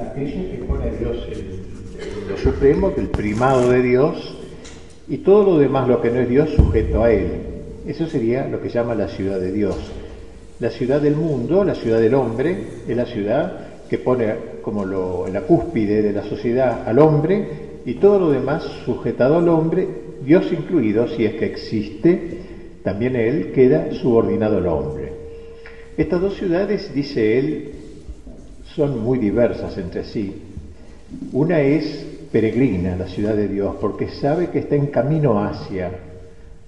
aquella que pone a Dios lo supremo, el primado de Dios, y todo lo demás, lo que no es Dios, sujeto a Él. Eso sería lo que llama la ciudad de Dios. La ciudad del mundo, la ciudad del hombre, es la ciudad que pone como lo, la cúspide de la sociedad al hombre y todo lo demás sujetado al hombre, Dios incluido, si es que existe, también Él queda subordinado al hombre. Estas dos ciudades, dice él, son muy diversas entre sí. Una es peregrina, la ciudad de Dios, porque sabe que está en camino hacia,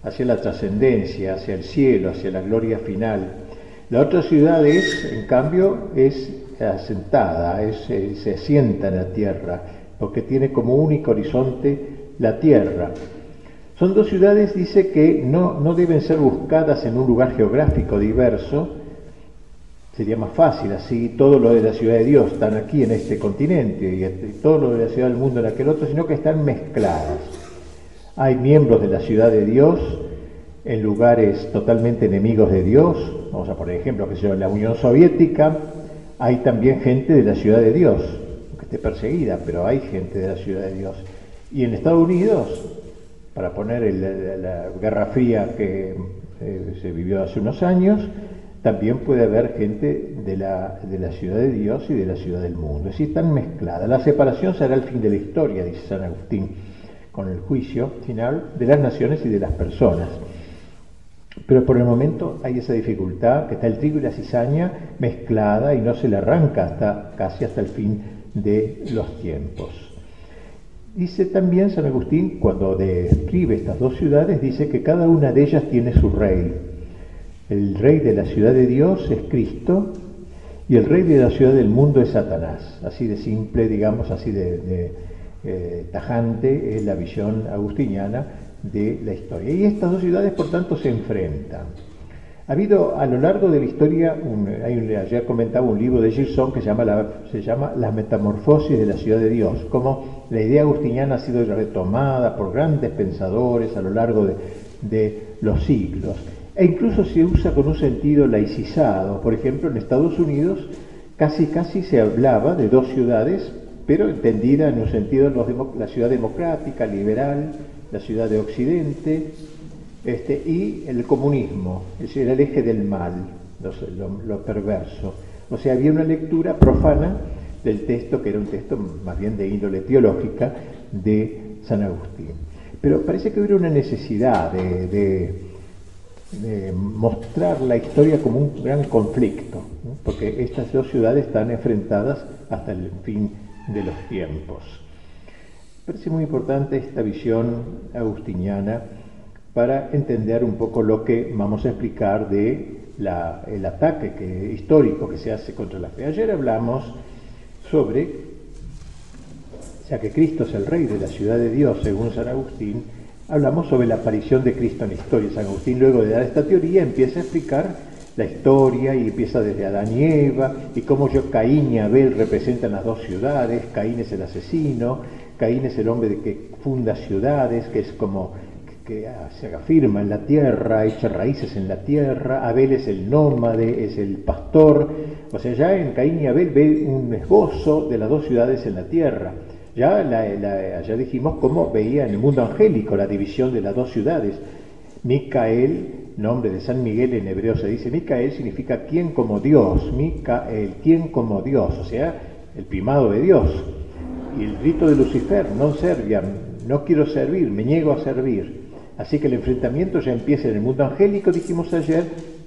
hacia la trascendencia, hacia el cielo, hacia la gloria final. La otra ciudad es, en cambio, es asentada, es, se asienta en la tierra, porque tiene como único horizonte la tierra. Son dos ciudades, dice, que no, no deben ser buscadas en un lugar geográfico diverso, sería más fácil, así todo lo de la ciudad de Dios están aquí en este continente y este, todo lo de la ciudad del mundo en aquel otro, sino que están mezcladas. Hay miembros de la ciudad de Dios en lugares totalmente enemigos de Dios, vamos a poner ejemplo que sea la Unión Soviética, hay también gente de la ciudad de Dios, que esté perseguida, pero hay gente de la ciudad de Dios. Y en Estados Unidos, para poner la, Guerra Fría que eh, se vivió hace unos años, también puede haber gente de la, de la ciudad de Dios y de la ciudad del mundo. Es decir, están mezcladas. La separación será el fin de la historia, dice San Agustín, con el juicio final de las naciones y de las personas. Pero por el momento hay esa dificultad, que está el trigo y la cizaña mezclada y no se le arranca hasta casi hasta el fin de los tiempos. Dice también San Agustín, cuando describe estas dos ciudades, dice que cada una de ellas tiene su rey, el rey de la ciudad de Dios es Cristo y el rey de la ciudad del mundo es Satanás. Así de simple, digamos, así de, eh, tajante es la visión agustiniana de la historia. Y estas dos ciudades, por tanto, se enfrentan. Ha habido a lo largo de la historia, hay ayer comentaba un libro de Gilson que se llama, la, Las Metamorfosis de la Ciudad de Dios, como la idea agustiniana ha sido retomada por grandes pensadores a lo largo de los siglos e incluso se usa con un sentido laicizado. Por ejemplo, en Estados Unidos casi casi se hablaba de dos ciudades, pero entendida en un sentido la ciudad democrática, liberal, la ciudad de Occidente, este, y el comunismo, es decir, el eje del mal, lo, perverso. O sea, había una lectura profana del texto, que era un texto más bien de índole teológica, de San Agustín. Pero parece que hubiera una necesidad de de mostrar la historia como un gran conflicto, porque estas dos ciudades están enfrentadas hasta el fin de los tiempos. Parece muy importante esta visión agustiniana para entender un poco lo que vamos a explicar de el ataque histórico que se hace contra la fe. Ayer hablamos sobre, ya que Cristo es el rey de la ciudad de Dios, según San Agustín, hablamos sobre la aparición de Cristo en la historia. San Agustín, luego de dar esta teoría, empieza a explicar la historia y empieza desde Adán y Eva y cómo yo, Caín y Abel representan las dos ciudades. Caín es el asesino, Caín es el hombre que funda ciudades, que es como que se afirma en la tierra, echa raíces en la tierra, Abel es el nómade, es el pastor, o sea, ya en Caín y Abel ve un esbozo de las dos ciudades en la tierra. Ya, ya dijimos cómo veía en el mundo angélico la división de las dos ciudades. Micael, nombre de San Miguel en hebreo se dice, Micael significa quien como Dios, Micael, quien como Dios, o sea, el primado de Dios. Y el grito de Lucifer, no servia, no quiero servir, me niego a servir. Así que el enfrentamiento ya empieza en el mundo angélico, dijimos ayer,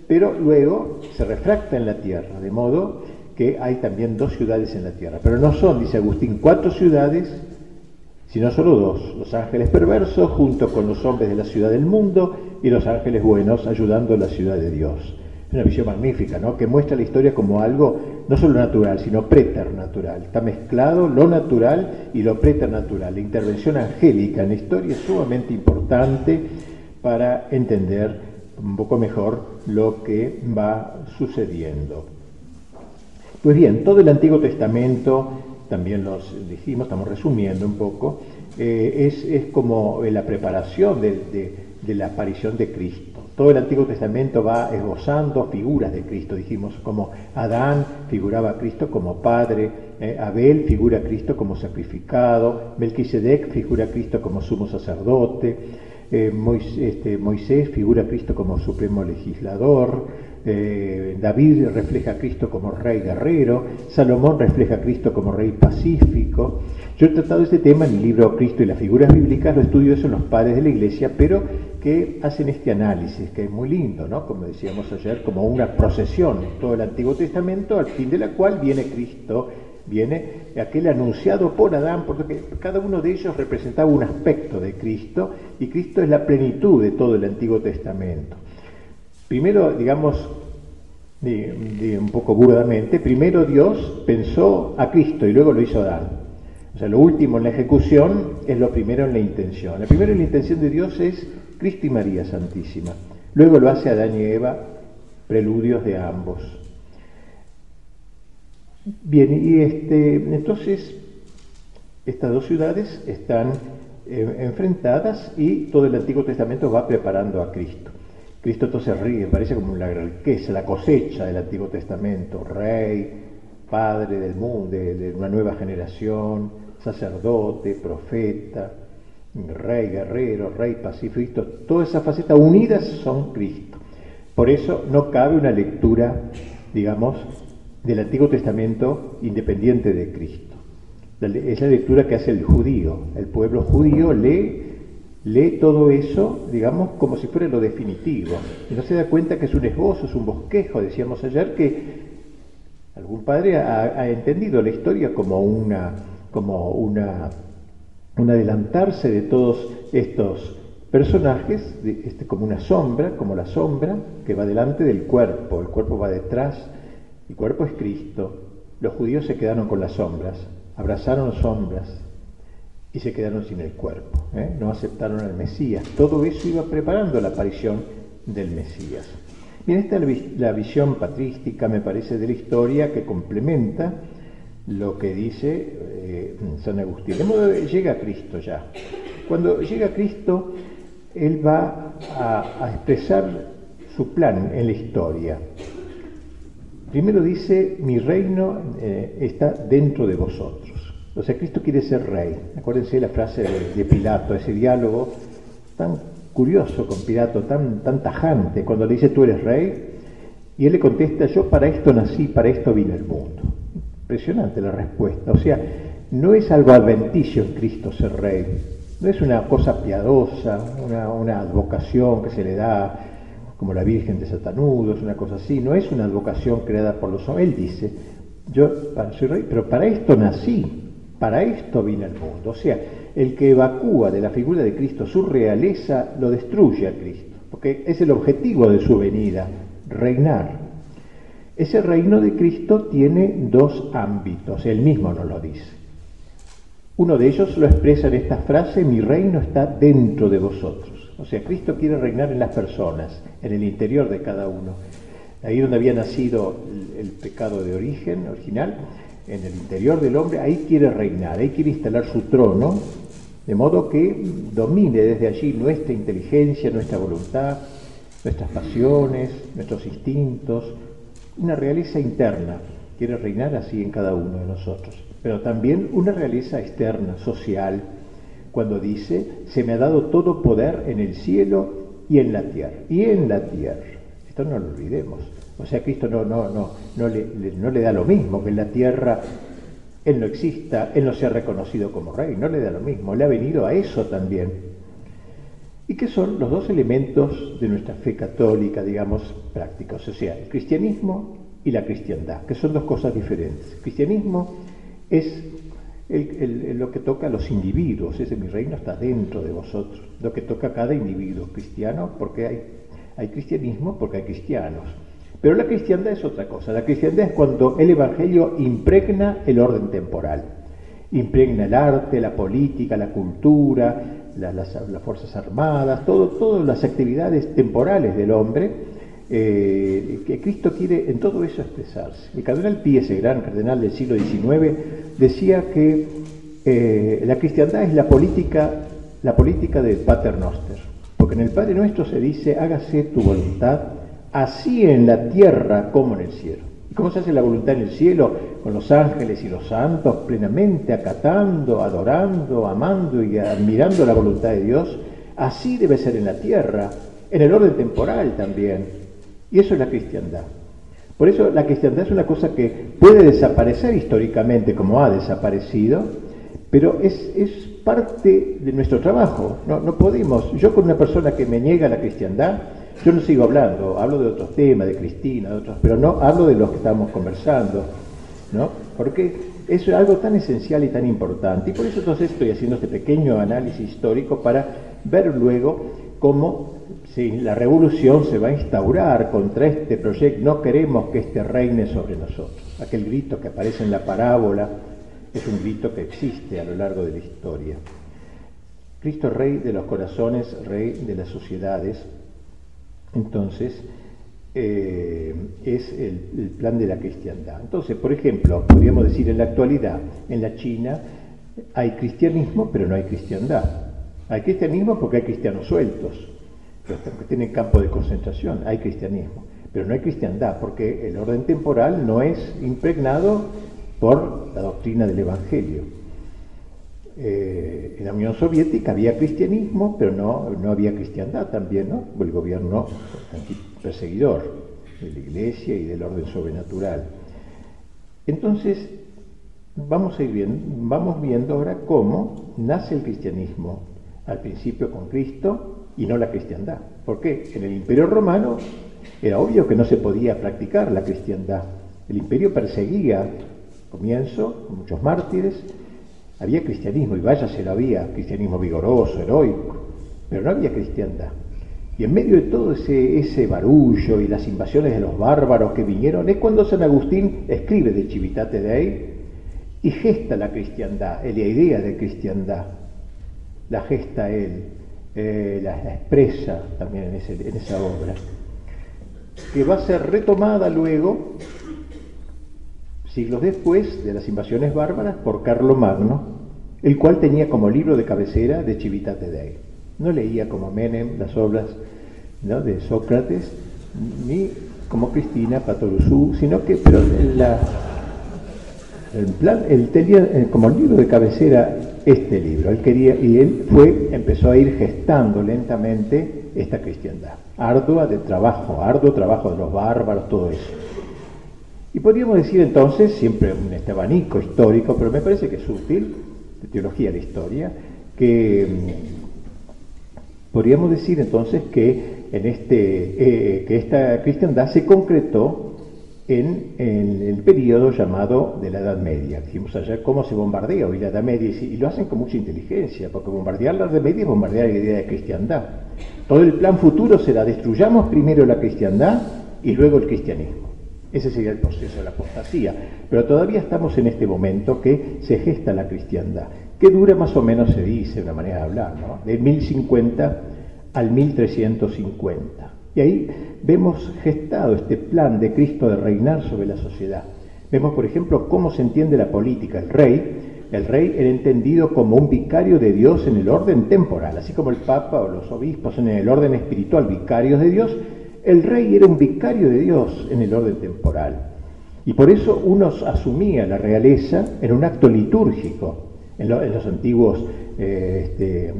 pero luego se refracta en la tierra, de modo que hay también dos ciudades en la tierra. Pero no son, dice Agustín, cuatro ciudades, sino solo dos. Los ángeles perversos junto con los hombres de la ciudad del mundo y los ángeles buenos ayudando a la ciudad de Dios. Es una visión magnífica, ¿no? Que muestra la historia como algo no solo natural, sino preternatural. Está mezclado lo natural y lo preternatural. La intervención angélica en la historia es sumamente importante para entender un poco mejor lo que va sucediendo. Pues bien, todo el Antiguo Testamento, también los dijimos, estamos resumiendo un poco, eh, es, como la preparación de, la aparición de Cristo. Todo el Antiguo Testamento va esbozando figuras de Cristo, dijimos, como Adán figuraba a Cristo como Padre, eh, Abel figura a Cristo como sacrificado, Melquisedec figura a Cristo como sumo sacerdote, eh, este, Moisés, figura a Cristo como supremo legislador, eh, David refleja a Cristo como rey guerrero, Salomón refleja a Cristo como rey pacífico. Yo he tratado este tema en el libro Cristo y las figuras bíblicas, lo estudio en los padres de la iglesia, pero que hacen este análisis, que es muy lindo, ¿no? Como decíamos ayer, como una procesión en todo el Antiguo Testamento, al fin de la cual viene Cristo viene aquel anunciado por Adán, porque cada uno de ellos representaba un aspecto de Cristo, y Cristo es la plenitud de todo el Antiguo Testamento. Primero, digamos, un poco burdamente, primero Dios pensó a Cristo y luego lo hizo Adán. O sea, lo último en la ejecución es lo primero en la intención. La primera en la intención de Dios es Cristo y María Santísima. Luego lo hace Adán y Eva, preludios de ambos. Bien, y este, entonces estas dos ciudades están eh, enfrentadas y todo el Antiguo Testamento va preparando a Cristo. Cristo entonces ríe, parece como la riqueza, la cosecha del Antiguo Testamento, rey, padre del mundo, de, una nueva generación, sacerdote, profeta, rey, guerrero, rey pacífico, todas esas facetas unidas son Cristo. Por eso no cabe una lectura, digamos, del Antiguo Testamento independiente de Cristo. Es la lectura que hace el judío. El pueblo judío lee, lee todo eso, digamos, como si fuera lo definitivo. Y no se da cuenta que es un esbozo, es un bosquejo. Decíamos ayer que algún padre ha, entendido la historia como una, como una, un adelantarse de todos estos personajes, este, como una sombra, como la sombra que va delante del cuerpo. El cuerpo va detrás el cuerpo es Cristo. Los judíos se quedaron con las sombras, abrazaron sombras y se quedaron sin el cuerpo. ¿eh? No aceptaron al Mesías. Todo eso iba preparando la aparición del Mesías. Bien, esta es la visión patrística, me parece, de la historia que complementa lo que dice eh, San Agustín. De modo que llega Cristo ya. Cuando llega Cristo, Él va a expresar su plan en la historia. Primero dice, mi reino eh, está dentro de vosotros. O sea, Cristo quiere ser rey. Acuérdense la frase de, Pilato, ese diálogo tan curioso con Pilato, tan, tajante, cuando le dice, tú eres rey, y él le contesta, yo para esto nací, para esto vine al mundo. Impresionante la respuesta. O sea, no es algo adventicio en Cristo ser rey, no es una cosa piadosa, una, una advocación que se le da como la Virgen de Satanudos, una cosa así, no es una advocación creada por los hombres. Él dice, yo soy rey, pero para esto nací, para esto vine al mundo. O sea, el que evacúa de la figura de Cristo su realeza lo destruye a Cristo, porque es el objetivo de su venida, reinar. Ese reino de Cristo tiene dos ámbitos, él mismo nos lo dice. Uno de ellos lo expresa en esta frase, mi reino está dentro de vosotros. O sea, Cristo quiere reinar en las personas, en el interior de cada uno. Ahí donde había nacido el, pecado de origen, original, en el interior del hombre, ahí quiere reinar, ahí quiere instalar su trono, de modo que domine desde allí nuestra inteligencia, nuestra voluntad, nuestras pasiones, nuestros instintos, una realeza interna. Quiere reinar así en cada uno de nosotros, pero también una realeza externa, social, cuando dice, se me ha dado todo poder en el cielo y en la tierra. Y en la tierra. Esto no lo olvidemos. O sea, Cristo no, no, no, no, le, no le da lo mismo que en la tierra Él no exista, Él no sea reconocido como rey, no le da lo mismo, le ha venido a eso también. ¿Y qué son los dos elementos de nuestra fe católica, digamos, prácticos? O sea, el cristianismo y la cristiandad, que son dos cosas diferentes. El cristianismo es lo que toca a los individuos, ese mi reino está dentro de vosotros, lo que toca a cada individuo cristiano, porque hay, hay cristianismo, porque hay cristianos. Pero la cristiandad es otra cosa, la cristiandad es cuando el Evangelio impregna el orden temporal, impregna el arte, la política, la cultura, las, fuerzas armadas, todas las actividades temporales del hombre, eh, que Cristo quiere en todo eso expresarse. El cardenal Pío, ese gran cardenal del siglo XIX, decía que eh, la cristiandad es la política, la política del paternoster, porque que en el Padre Nuestro se dice, hágase tu voluntad, así en la tierra como en el cielo. ¿Y cómo se hace la voluntad en el cielo? Con los ángeles y los santos plenamente acatando, adorando, amando y admirando la voluntad de Dios. Así debe ser en la tierra, en el orden temporal también. Y eso es la cristiandad. Por eso la cristiandad es una cosa que puede desaparecer históricamente como ha desaparecido, pero es, es parte de nuestro trabajo. No, no podemos, yo con una persona que me niega la cristiandad, yo no sigo hablando, hablo de otros temas, de Cristina, de otros, pero no hablo de los que estamos conversando, ¿no? Porque eso es algo tan esencial y tan importante. Y por eso entonces estoy haciendo este pequeño análisis histórico para ver luego cómo si la revolución se va a instaurar contra este proyecto, no queremos que este reine sobre nosotros. Aquel grito que aparece en la parábola es un grito que existe a lo largo de la historia. Cristo Rey de los corazones, Rey de las sociedades, entonces eh, es el, plan de la cristiandad. Entonces, por ejemplo, podríamos decir en la actualidad, en la China hay cristianismo, pero no hay cristiandad. Hay cristianismo porque hay cristianos sueltos, que tienen campo de concentración, hay cristianismo, pero no hay cristiandad porque el orden temporal no es impregnado por la doctrina del Evangelio. Eh, en la Unión Soviética había cristianismo, pero no, no había cristiandad también, ¿no? El gobierno perseguidor de la iglesia y del orden sobrenatural. Entonces, vamos a ir viendo, vamos viendo ahora cómo nace el cristianismo, al principio con Cristo y no la cristiandad. Porque en el imperio romano era obvio que no se podía practicar la cristiandad. El imperio perseguía, comienzo, muchos mártires, había cristianismo, y vaya se lo había, cristianismo vigoroso, heroico, pero no había cristiandad. Y en medio de todo ese, ese barullo y las invasiones de los bárbaros que vinieron, es cuando San Agustín escribe de Civitate Dei y gesta la cristiandad, la idea de cristiandad. La gesta él, eh, la, expresa también en, en esa obra, que va a ser retomada luego siglos después de las invasiones bárbaras por Carlo Magno, el cual tenía como libro de cabecera de Civitate Dei. No leía como Menem las obras de Sócrates, ni como Cristina Patoruzú, sino que pero la, el plan, él tenía eh, como libro de cabecera este libro. Él quería, y él fue, empezó a ir gestando lentamente esta cristiandad. Ardua de trabajo, arduo trabajo de los bárbaros, todo eso. Y podríamos decir entonces, siempre un este abanico histórico, pero me parece que es útil, de teología de la historia, que mm, podríamos decir entonces que, en este, eh, que esta cristiandad se concretó en, el periodo llamado de la Edad Media. Dijimos ayer cómo se bombardea hoy la Edad Media y, lo hacen con mucha inteligencia, porque bombardear la Edad Media es bombardear la idea de cristiandad. Todo el plan futuro será destruyamos primero la cristiandad y luego el cristianismo. Ese sería el proceso de la apostasía. Pero todavía estamos en este momento que se gesta la cristiandad, que dura más o menos, se dice, una manera de hablar, ¿no? de 1050 al 1350. Y ahí vemos gestado este plan de Cristo de reinar sobre la sociedad. Vemos, por ejemplo, cómo se entiende la política. El rey, el rey era entendido como un vicario de Dios en el orden temporal, así como el Papa o los obispos en el orden espiritual, vicarios de Dios, el rey era un vicario de Dios en el orden temporal. Y por eso uno asumía la realeza en un acto litúrgico. En, los antiguos eh, este,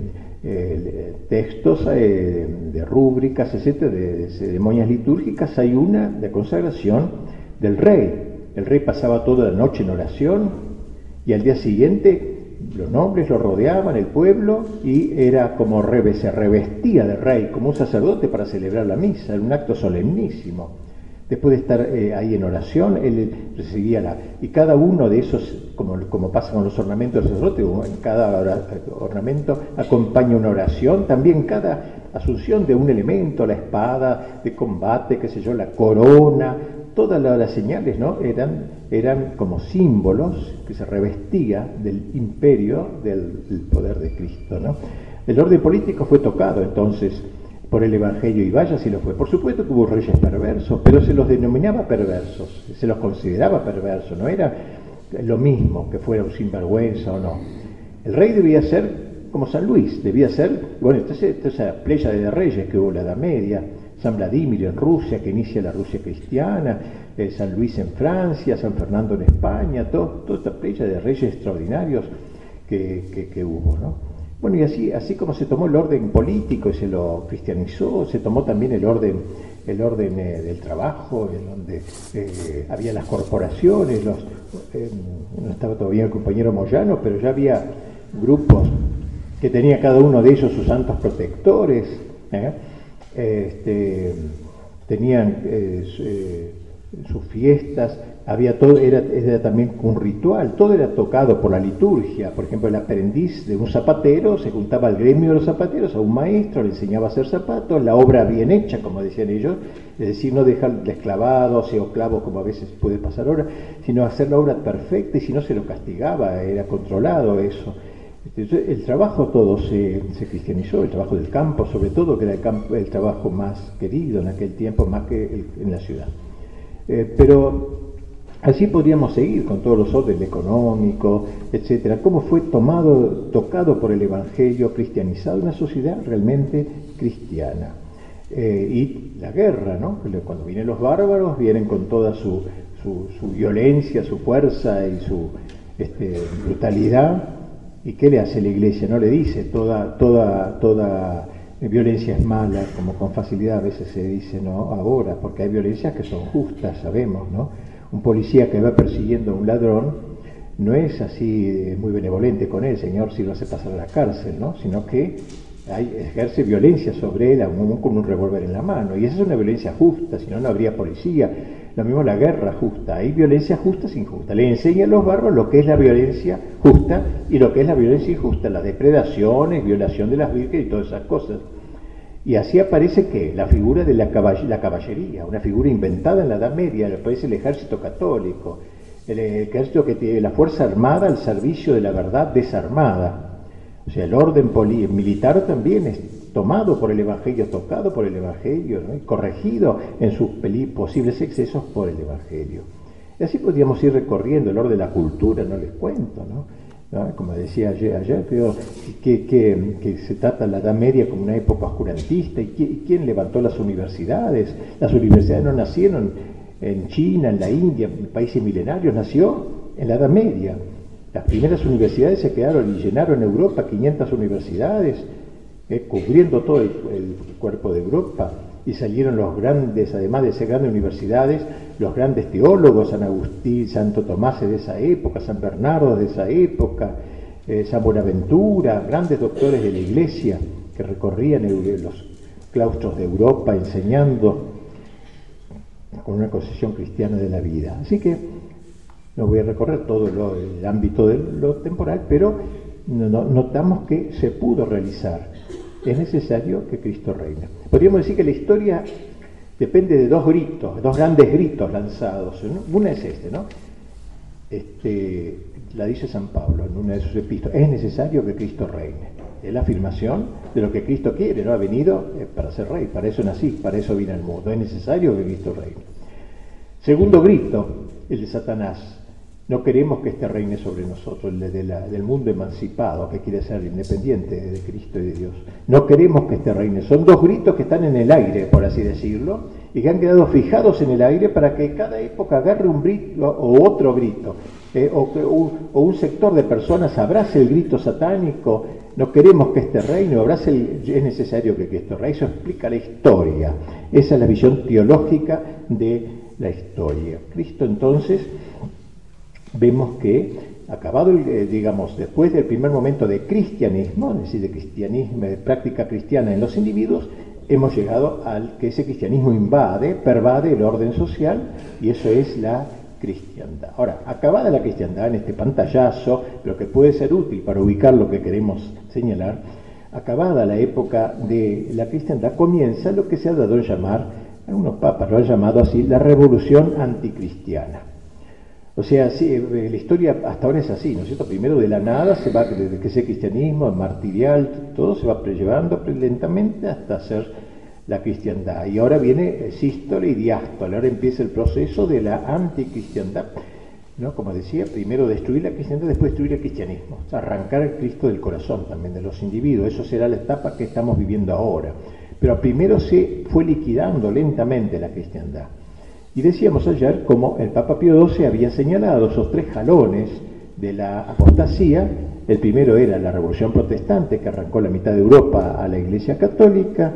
eh, textos eh, de rúbricas, etcétera, de, ceremonias litúrgicas, hay una de consagración del rey. El rey pasaba toda la noche en oración y al día siguiente los nobles lo rodeaban, el pueblo, y era como se revestía de rey, como un sacerdote para celebrar la misa, era un acto solemnísimo. Después de estar eh, ahí en oración, él recibía la... Y cada uno de esos, como, como pasa con los ornamentos del sacerdote, en cada ornamento acompaña una oración, también cada asunción de un elemento, la espada de combate, qué sé yo, la corona, todas las señales ¿no? eran, eran como símbolos que se revestía del imperio del, poder de Cristo. ¿no? El orden político fue tocado entonces por el Evangelio y vaya si lo fue. Por supuesto que hubo reyes perversos, pero se los denominaba perversos, se los consideraba perversos, no era lo mismo que fuera un sinvergüenza o no. El rey debía ser como San Luis, debía ser, bueno, entonces esa playa de reyes que hubo la Edad Media, San Vladimir en Rusia, que inicia la Rusia cristiana, eh, San Luis en Francia, San Fernando en España, todo, toda esta playa de reyes extraordinarios que, hubo. ¿no? Bueno, y así, así como se tomó el orden político y se lo cristianizó, se tomó también el orden, el orden eh, del trabajo, en donde eh, había las corporaciones, los, no estaba todavía el compañero Moyano, pero ya había grupos que tenía cada uno de ellos sus santos protectores este, tenían eh, eh, sus fiestas, había todo, era, también un ritual, todo era tocado por la liturgia. Por ejemplo, el aprendiz de un zapatero se juntaba al gremio de los zapateros, a un maestro, le enseñaba a hacer zapatos, la obra bien hecha, como decían ellos, es decir, no dejar esclavados o clavos como a veces puede pasar ahora, sino hacer la obra perfecta y si no se lo castigaba, era controlado eso. El trabajo todo se, cristianizó, el trabajo del campo, sobre todo, que era el, trabajo más querido en aquel tiempo, más que en la ciudad. Eh, pero así podríamos seguir con todos los órdenes económicos, etcétera. Cómo fue tomado, tocado por el Evangelio, cristianizado, una sociedad realmente cristiana. Eh, y la guerra, ¿no? Cuando vienen los bárbaros, vienen con toda su, su, violencia, su fuerza y su este, brutalidad ¿Y qué le hace la iglesia? No le dice toda, toda, toda violencia es mala, como con facilidad a veces se dice, no, ahora, porque hay violencias que son justas, sabemos, ¿no? Un policía que va persiguiendo a un ladrón no es así eh, muy benevolente con él, señor, si lo hace pasar a la cárcel, ¿no? Sino que ejerce violencia sobre él aún con un revólver en la mano. Y esa es una violencia justa, si no, no habría policía. Lo mismo la guerra justa. Hay violencia justa sin justa. Le enseña a los bárbaros lo que es la violencia justa y lo que es la violencia injusta, las depredaciones, violación de las vírgenes y todas esas cosas. Y así aparece que la figura de la, la caballería, una figura inventada en la Edad Media, aparece el ejército católico, el ejército que tiene la fuerza armada al servicio de la verdad desarmada. O sea, el orden militar también es tomado por el Evangelio, tocado por el Evangelio, y corregido en sus posibles excesos por el Evangelio. Y así podríamos ir recorriendo el orden de la cultura, no les cuento, ¿no? Como decía ayer, creo que, que, se trata la Edad Media como una época oscurantista. ¿Y quién levantó las universidades? Las universidades no nacieron en China, en la India, en países milenarios, nació en la Edad Media. Las primeras universidades se quedaron y llenaron Europa, 500 universidades, eh, cubriendo todo el, cuerpo de Europa, y salieron los grandes, además de ser grandes universidades, los grandes teólogos, San Agustín, Santo Tomás de esa época, San Bernardo de esa época, eh, San Buenaventura, grandes doctores de la Iglesia que recorrían los claustros de Europa enseñando con una concesión cristiana de la vida. Así que no voy a recorrer todo el ámbito de lo temporal, pero notamos que se pudo realizar es necesario que Cristo reine. Podríamos decir que la historia depende de dos gritos, dos grandes gritos lanzados. Una es este, ¿no? Este, la dice San Pablo en una de sus epístolas, es necesario que Cristo reine. Es la afirmación de lo que Cristo quiere, ¿no? Ha venido eh, para ser rey, para eso nací, para eso vine al mundo. Es necesario que Cristo reine. Segundo grito, el de Satanás. No queremos que este reine sobre nosotros, el de del mundo emancipado, que quiere ser independiente de Cristo y de Dios. No queremos que este reine. Son dos gritos que están en el aire, por así decirlo, y que han quedado fijados en el aire para que cada época agarre un grito o otro grito, eh, o, un sector de personas abrace el grito satánico. No queremos que este reino abrace el, es necesario que esto reine. Eso explica la historia. Esa es la visión teológica de la historia. Cristo entonces vemos que, acabado, eh, digamos, después del primer momento de cristianismo, es decir, de cristianismo, de práctica cristiana en los individuos, hemos llegado al que ese cristianismo invade, pervade el orden social, y eso es la cristiandad. Ahora, acabada la cristiandad en este pantallazo, pero que puede ser útil para ubicar lo que queremos señalar, acabada la época de la cristiandad, comienza lo que se ha dado a llamar, algunos papas lo han llamado así, la revolución anticristiana. O sea, sí, eh, la historia hasta ahora es así, ¿no es cierto? Primero de la nada se va, desde que ese cristianismo, martirial, todo se va llevando lentamente hasta ser la cristiandad. Y ahora viene sístole y diástole, ahora empieza el proceso de la anticristiandad. ¿no? Como decía, primero destruir la cristiandad, después destruir el cristianismo. arrancar el Cristo del corazón también de los individuos. Eso será la etapa que estamos viviendo ahora. Pero primero se fue liquidando lentamente la cristiandad. Y decíamos ayer como el Papa Pío XII había señalado esos tres jalones de la apostasía. El primero era la Revolución Protestante, que arrancó la mitad de Europa a la Iglesia Católica.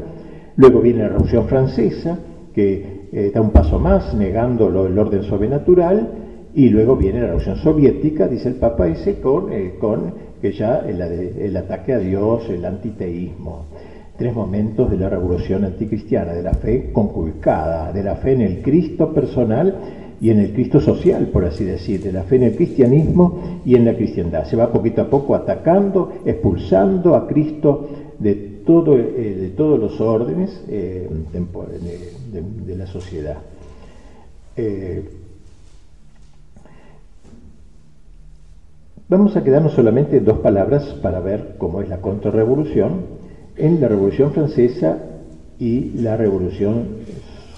Luego viene la Revolución Francesa, que eh, da un paso más, negando el orden sobrenatural. Y luego viene la Revolución Soviética, dice el Papa ese, con, eh, con que ya el, el ataque a Dios, el antiteísmo tres momentos de la revolución anticristiana, de la fe conculcada, de la fe en el Cristo personal y en el Cristo social, por así decir, de la fe en el cristianismo y en la cristiandad. Se va poquito a poco atacando, expulsando a Cristo de, todo, eh, de todos los órdenes eh, de, la sociedad. Eh, vamos a quedarnos solamente dos palabras para ver cómo es la contrarrevolución en la Revolución Francesa y la Revolución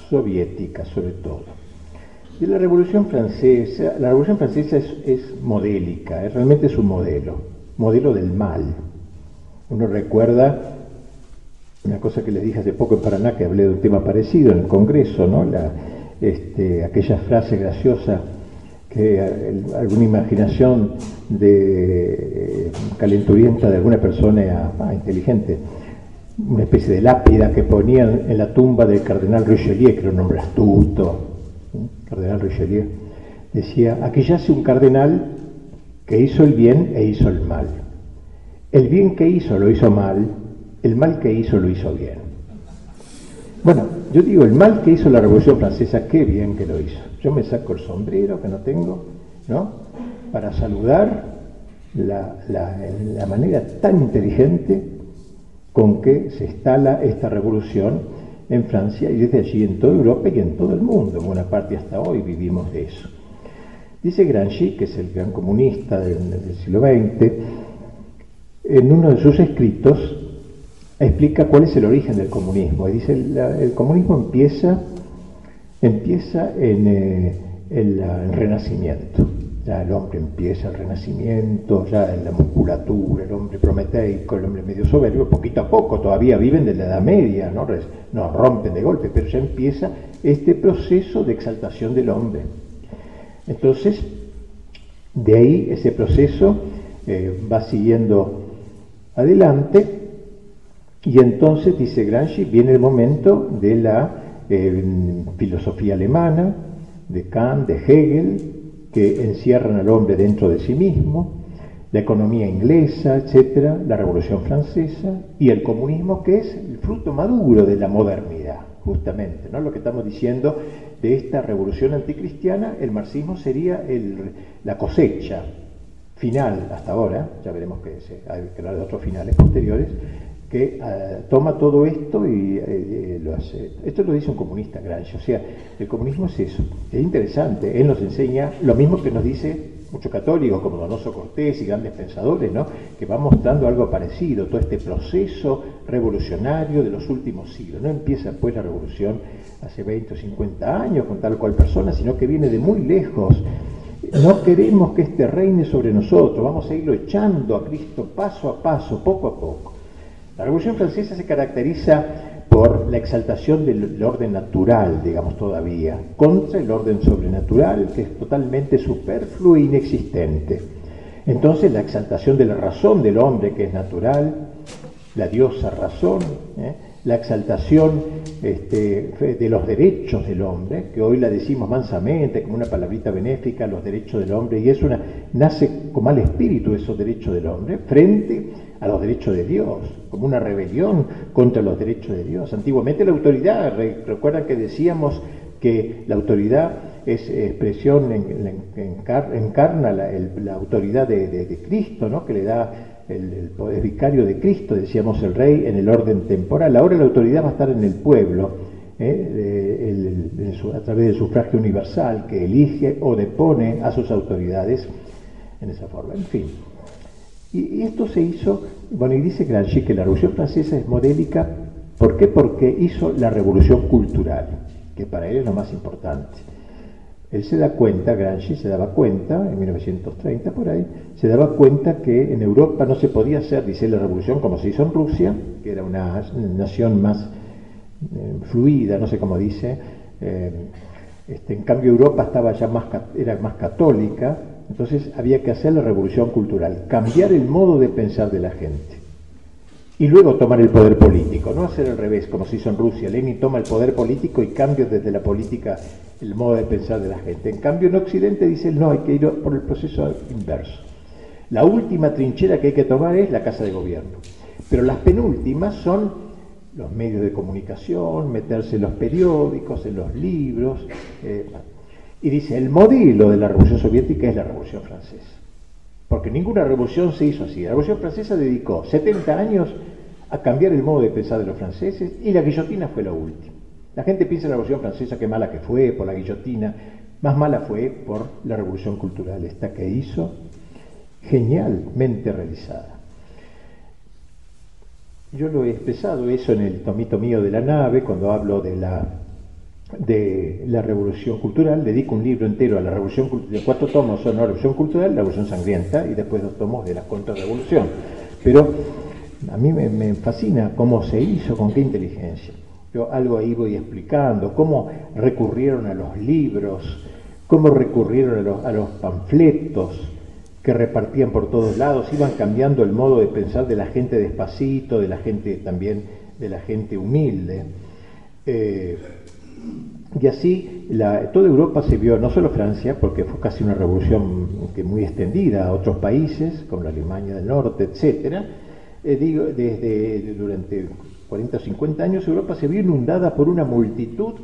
Soviética, sobre todo. Y la Revolución Francesa, la Revolución Francesa es, modélica, es, realmente es un modelo, modelo del mal. Uno recuerda una cosa que les dije hace poco en Paraná, que hablé de un tema parecido en el Congreso, ¿no? La, este, aquella frase graciosa que alguna imaginación de eh, calenturienta de alguna persona ah, inteligente una especie de lápida que ponían en la tumba del cardenal Richelieu, que era un hombre astuto, cardenal Richelieu, decía, aquí yace un cardenal que hizo el bien e hizo el mal. El bien que hizo lo hizo mal, el mal que hizo lo hizo bien. Bueno, yo digo, el mal que hizo la Revolución Francesa, qué bien que lo hizo. Yo me saco el sombrero que no tengo, ¿no? Para saludar la, la manera tan inteligente con que se instala esta revolución en Francia y desde allí en toda Europa y en todo el mundo. En buena parte hasta hoy vivimos de eso. Dice Gramsci, que es el gran comunista del, siglo XX, en uno de sus escritos explica cuál es el origen del comunismo. Y dice, el comunismo empieza, empieza en, eh, el Renacimiento ya el hombre empieza el renacimiento, ya en la musculatura, el hombre prometeico, el hombre medio soberbio, poquito a poco, todavía viven de la Edad Media, ¿no? no rompen de golpe, pero ya empieza este proceso de exaltación del hombre. Entonces, de ahí ese proceso eh, va siguiendo adelante y entonces, dice Gramsci, viene el momento de la eh, filosofía alemana, de Kant, de Hegel, que encierran al hombre dentro de sí mismo, la economía inglesa, etcétera, la Revolución Francesa y el comunismo, que es el fruto maduro de la modernidad, justamente, ¿no? Lo que estamos diciendo de esta revolución anticristiana, el marxismo sería la cosecha final hasta ahora, ya veremos que hay que hablar de otros finales posteriores, que eh, toma todo esto y eh, eh, lo hace. Esto lo dice un comunista, Gramsci. O sea, el comunismo es eso. Es interesante. Él nos enseña lo mismo que nos dice muchos católicos, como Donoso Cortés y grandes pensadores, ¿no? que va mostrando algo parecido, todo este proceso revolucionario de los últimos siglos. No empieza pues la revolución hace 20 o 50 años con tal o cual persona, sino que viene de muy lejos. No queremos que este reine sobre nosotros, vamos a irlo echando a Cristo paso a paso, poco a poco. La Revolución Francesa se caracteriza por la exaltación del orden natural, digamos todavía, contra el orden sobrenatural, que es totalmente superfluo e inexistente. Entonces la exaltación de la razón del hombre, que es natural, la diosa razón, ¿eh? La exaltación este, de los derechos del hombre, que hoy la decimos mansamente como una palabrita benéfica, los derechos del hombre, y es una, nace como al espíritu esos derechos del hombre, frente a los derechos de Dios, como una rebelión contra los derechos de Dios. Antiguamente la autoridad, recuerdan que decíamos que la autoridad es expresión, encarna la, autoridad de, Cristo, ¿no? que le da el, poder vicario de Cristo, decíamos el rey, en el orden temporal. Ahora la autoridad va a estar en el pueblo, ¿eh? a través del sufragio universal, que elige o depone a sus autoridades en esa forma. En fin. Y, esto se hizo, bueno, y dice que la Revolución Francesa es modélica, ¿por qué? Porque hizo la revolución cultural, que para él es lo más importante. Él se da cuenta, Gramsci se daba cuenta, en 1930 por ahí, se daba cuenta que en Europa no se podía hacer, dice la revolución, como se hizo en Rusia, que era una nación más eh, fluida, no sé cómo dice. Eh, este, en cambio Europa estaba ya más, era más católica, entonces había que hacer la revolución cultural, cambiar el modo de pensar de la gente y luego tomar el poder político, no hacer al revés como se hizo en Rusia. Lenin toma el poder político y cambia desde la política el modo de pensar de la gente. En cambio en Occidente dice no, hay que ir por el proceso inverso. La última trinchera que hay que tomar es la casa de gobierno, pero las penúltimas son los medios de comunicación, meterse en los periódicos, en los libros. Eh, y dice, el modelo de la Revolución Soviética es la Revolución Francesa. Porque ninguna revolución se hizo así. La Revolución Francesa dedicó 70 años a cambiar el modo de pensar de los franceses y la guillotina fue la última. La gente piensa en la Revolución Francesa qué mala que fue por la guillotina, más mala fue por la Revolución Cultural, esta que hizo, genialmente realizada. Yo lo he expresado eso en el tomito mío de la nave, cuando hablo de la, de la revolución cultural, dedico un libro entero a la revolución cultural, cuatro tomos son la revolución cultural, la revolución sangrienta y después dos tomos de la contrarrevolución. Pero a mí me, fascina cómo se hizo, con qué inteligencia. Yo algo ahí voy explicando, cómo recurrieron a los libros, cómo recurrieron a los, panfletos que repartían por todos lados, iban cambiando el modo de pensar de la gente despacito, de la gente también, de la gente humilde. Eh, y así la, toda Europa se vio, no solo Francia, porque fue casi una revolución que muy extendida a otros países, como la Alemania del Norte, etcétera, eh, digo, desde durante 40 o 50 años Europa se vio inundada por una multitud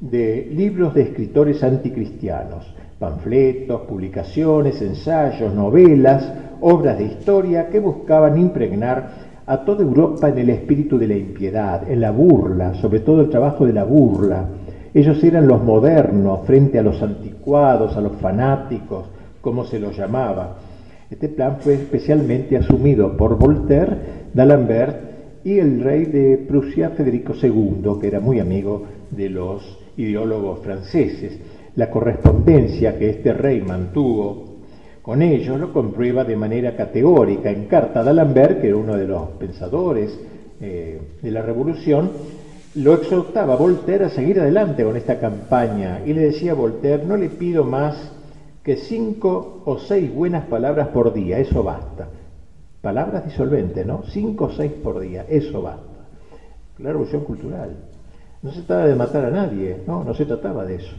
de libros de escritores anticristianos, panfletos, publicaciones, ensayos, novelas, obras de historia que buscaban impregnar a toda Europa en el espíritu de la impiedad, en la burla, sobre todo el trabajo de la burla. Ellos eran los modernos frente a los anticuados, a los fanáticos, como se los llamaba. Este plan fue especialmente asumido por Voltaire, d'Alembert y el rey de Prusia, Federico II, que era muy amigo de los ideólogos franceses. La correspondencia que este rey mantuvo con ellos lo comprueba de manera categórica en carta d'Alembert, que era uno de los pensadores eh, de la revolución, lo exhortaba a Voltaire a seguir adelante con esta campaña y le decía a Voltaire, no le pido más que cinco o seis buenas palabras por día, eso basta. Palabras disolventes, ¿no? Cinco o seis por día, eso basta. La revolución cultural. No se trataba de matar a nadie, no, no se trataba de eso.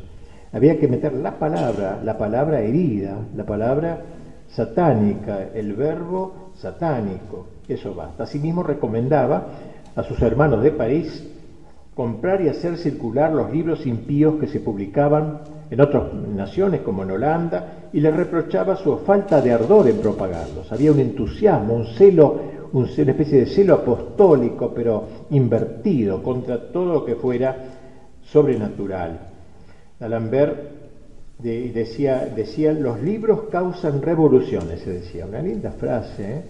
Había que meter la palabra, la palabra herida, la palabra satánica, el verbo satánico, eso basta. Asimismo recomendaba a sus hermanos de París comprar y hacer circular los libros impíos que se publicaban en otras naciones como en Holanda y le reprochaba su falta de ardor en propagarlos. Había un entusiasmo, un celo, una especie de celo apostólico, pero invertido contra todo lo que fuera sobrenatural. D'Alembert decía, decía, los libros causan revoluciones, se decía, una linda frase, ¿eh?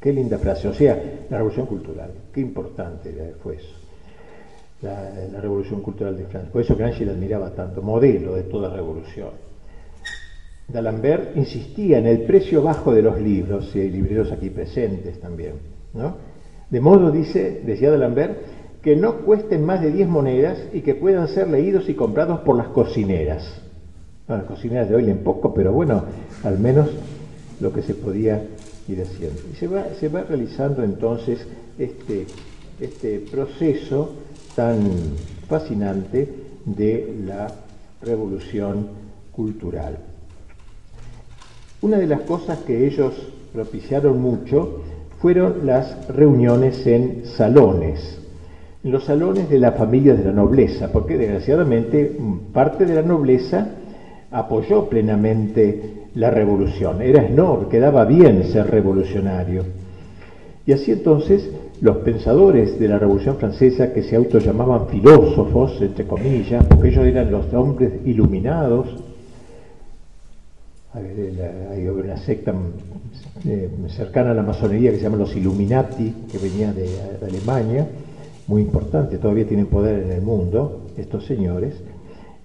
qué linda frase, o sea, la revolución cultural, qué importante fue eso la, revolución cultural de Francia. Por eso Gramsci la admiraba tanto, modelo de toda revolución. D'Alembert insistía en el precio bajo de los libros, y hay libreros aquí presentes también, ¿no? De modo, dice, decía D'Alembert, que no cuesten más de 10 monedas y que puedan ser leídos y comprados por las cocineras. las cocineras de hoy leen poco, pero bueno, al menos lo que se podía ir haciendo. Y se va, se va realizando entonces este, este proceso tan fascinante de la revolución cultural. Una de las cosas que ellos propiciaron mucho fueron las reuniones en salones, en los salones de la familia de la nobleza, porque desgraciadamente parte de la nobleza apoyó plenamente la revolución. Era snob, quedaba bien ser revolucionario. Y así entonces los pensadores de la Revolución Francesa que se auto llamaban filósofos, entre comillas, porque ellos eran los hombres iluminados, hay una secta eh, cercana a la masonería que se llama los Illuminati, que venía de, Alemania, muy importante, todavía tienen poder en el mundo estos señores,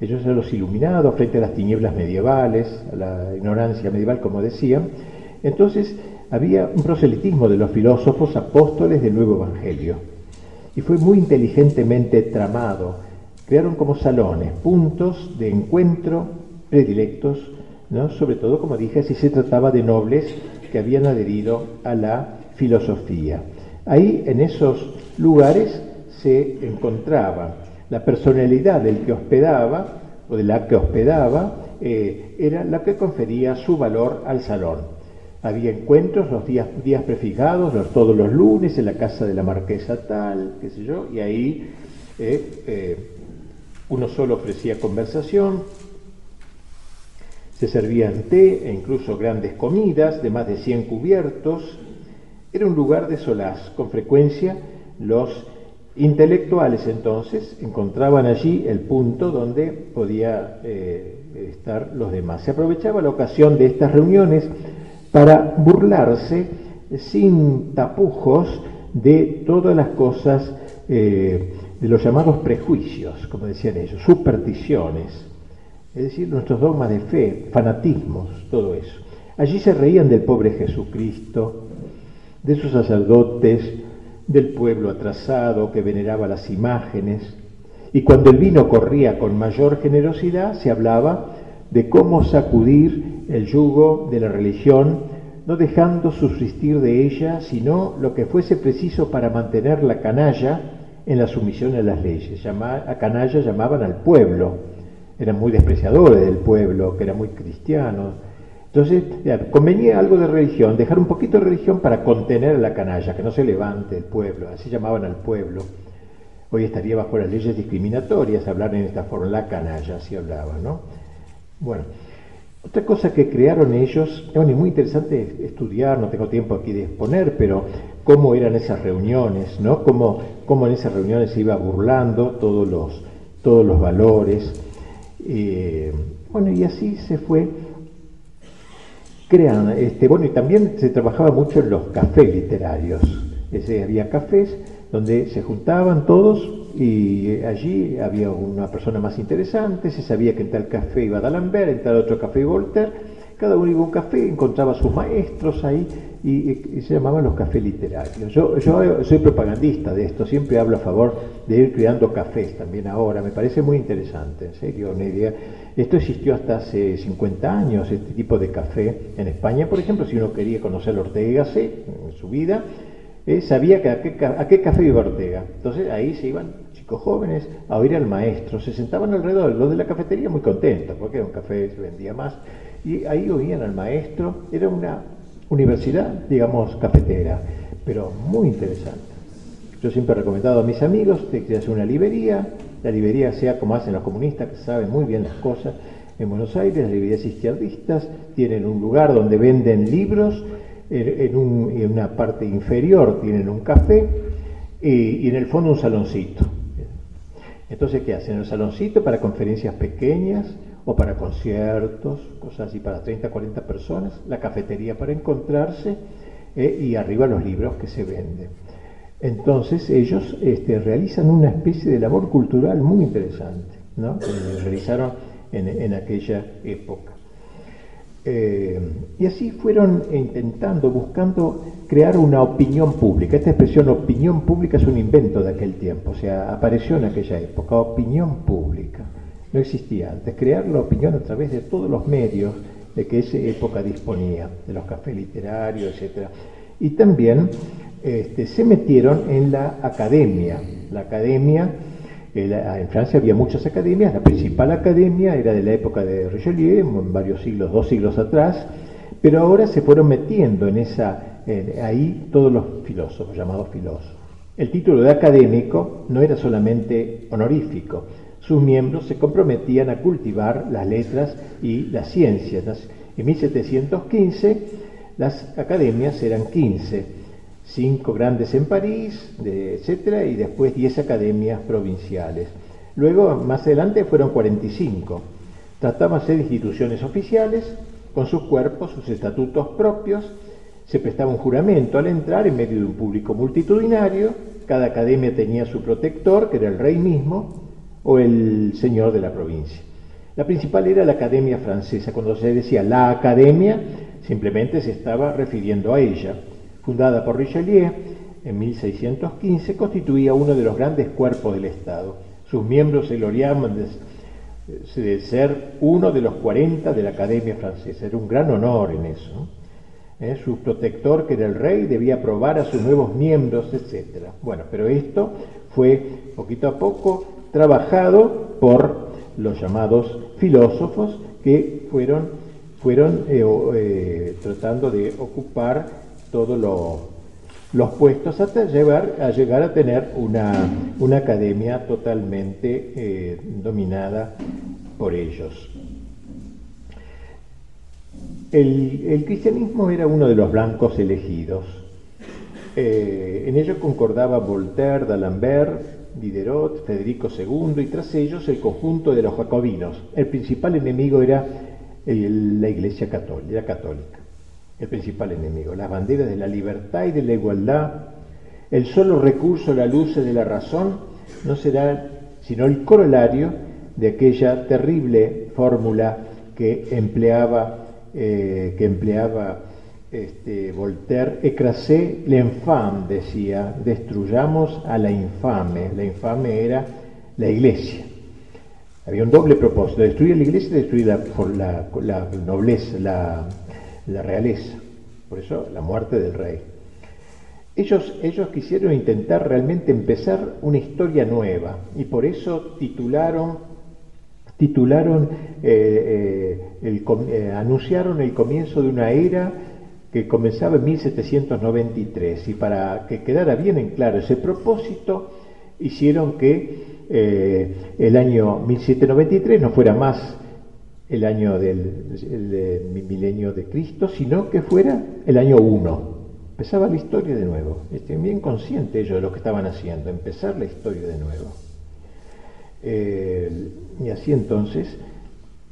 Ellos eran los iluminados frente a las tinieblas medievales, a la ignorancia medieval, como decía. Entonces había un proselitismo de los filósofos apóstoles del nuevo evangelio. Y fue muy inteligentemente tramado. Crearon como salones, puntos de encuentro predilectos, ¿no? sobre todo, como dije, si se trataba de nobles que habían adherido a la filosofía. Ahí, en esos lugares, se encontraba la personalidad del que hospedaba o de la que hospedaba, eh, era la que confería su valor al salón. Había encuentros los días, días prefijados, todos los lunes en la casa de la marquesa tal, qué sé yo, y ahí eh, eh, uno solo ofrecía conversación, se servían té e incluso grandes comidas de más de 100 cubiertos. Era un lugar de solaz. Con frecuencia los intelectuales entonces encontraban allí el punto donde podía eh, estar los demás. Se aprovechaba la ocasión de estas reuniones para burlarse sin tapujos de todas las cosas, eh, de los llamados prejuicios, como decían ellos, supersticiones, es decir, nuestros dogmas de fe, fanatismos, todo eso. Allí se reían del pobre Jesucristo, de sus sacerdotes, del pueblo atrasado que veneraba las imágenes, y cuando el vino corría con mayor generosidad se hablaba de cómo sacudir el yugo de la religión, no dejando subsistir de ella sino lo que fuese preciso para mantener la canalla en la sumisión a las leyes. a canalla llamaban al pueblo, eran muy despreciadores del pueblo, que era muy cristiano. Entonces, convenía algo de religión, dejar un poquito de religión para contener a la canalla, que no se levante el pueblo, así llamaban al pueblo. Hoy estaría bajo las leyes discriminatorias hablar en esta forma, la canalla, así hablaba, ¿no? Bueno, otra cosa que crearon ellos, es muy interesante estudiar, no tengo tiempo aquí de exponer, pero cómo eran esas reuniones, ¿no? Cómo, cómo en esas reuniones se iba burlando todos los, todos los valores, eh, bueno, y así se fue creando. Este, bueno, y también se trabajaba mucho en los cafés literarios. Había cafés donde se juntaban todos y allí había una persona más interesante, se sabía que en tal café iba D'Alembert, en tal otro café Voltaire, cada uno iba a un café, encontraba a sus maestros ahí y, se llamaban los cafés literarios. Yo, soy propagandista de esto, siempre hablo a favor de ir creando cafés también ahora, me parece muy interesante, en serio, una idea. Esto existió hasta hace 50 años, este tipo de café en España, por ejemplo, si uno quería conocer a Ortega C en su vida, eh, sabía que a, qué, a qué café iba Ortega. Entonces ahí se iban chicos jóvenes a oír al maestro, se sentaban alrededor, los de la cafetería muy contentos, porque un café se vendía más, y ahí oían al maestro, era una universidad, digamos, cafetera, pero muy interesante. Yo siempre he recomendado a mis amigos que hacer una librería, la librería sea como hacen los comunistas, que saben muy bien las cosas. En Buenos Aires, las librerías izquierdistas tienen un lugar donde venden libros, en, una parte inferior tienen un café y, en el fondo un saloncito. Entonces, ¿qué hacen? El saloncito para conferencias pequeñas, o para conciertos, cosas así para 30, 40 personas, la cafetería para encontrarse eh, y arriba los libros que se venden. Entonces ellos este, realizan una especie de labor cultural muy interesante, ¿no? que realizaron en, aquella época. Eh, y así fueron intentando, buscando crear una opinión pública. Esta expresión opinión pública es un invento de aquel tiempo, o sea, apareció en aquella época, opinión pública no existía antes, crear la opinión a través de todos los medios de que esa época disponía, de los cafés literarios, etc. Y también este, se metieron en la academia. La academia, en Francia había muchas academias, la principal academia era de la época de Richelieu, en varios siglos, dos siglos atrás, pero ahora se fueron metiendo en esa, ahí todos los filósofos, llamados filósofos. El título de académico no era solamente honorífico, sus miembros se comprometían a cultivar las letras y las ciencias. En 1715 las academias eran 15, cinco grandes en París, etcétera, y después 10 academias provinciales. Luego, más adelante, fueron 45. Tratábase de instituciones oficiales, con sus cuerpos, sus estatutos propios, se prestaba un juramento al entrar en medio de un público multitudinario, cada academia tenía su protector, que era el rey mismo, o el señor de la provincia. La principal era la Academia Francesa. Cuando se decía la Academia, simplemente se estaba refiriendo a ella. Fundada por Richelieu en 1615, constituía uno de los grandes cuerpos del Estado. Sus miembros se gloriaban de, ser uno de los 40 de la Academia Francesa. Era un gran honor en eso. ¿eh? Su protector, que era el rey, debía aprobar a sus nuevos miembros, etc. Bueno, pero esto fue poquito a poco trabajado por los llamados filósofos que fueron, fueron eh, eh, tratando de ocupar todos los puestos hasta llegar a, llegar a tener una, una academia totalmente dominada por ellos. El, cristianismo era uno de los blancos elegidos. Eh, en ello concordaba Voltaire, D'Alembert, Diderot, Federico II y tras ellos el conjunto de los jacobinos. El principal enemigo era la Iglesia católica, el principal enemigo. Las banderas de la libertad y de la igualdad, el solo recurso la luz de la razón no será sino el corolario de aquella terrible fórmula que empleaba eh, que empleaba este, Voltaire, écrasé l'infame, decía, destruyamos a la infame. La infame era la iglesia. Había un doble propósito, destruir la iglesia y destruir la, la, nobleza, la, la, realeza. Por eso la muerte del rey. Ellos, ellos quisieron intentar realmente empezar una historia nueva y por eso titularon titularon, eh, eh, eh, anunciaron el comienzo de una era que comenzaba en 1793 y para que quedara bien en claro ese propósito hicieron que el año 1793 no fuera más el año del milenio de Cristo, sino que fuera el año 1. Empezaba la historia de nuevo. Estén bien conscientes ellos de lo que estaban haciendo, empezar la historia de nuevo. Eh, y así entonces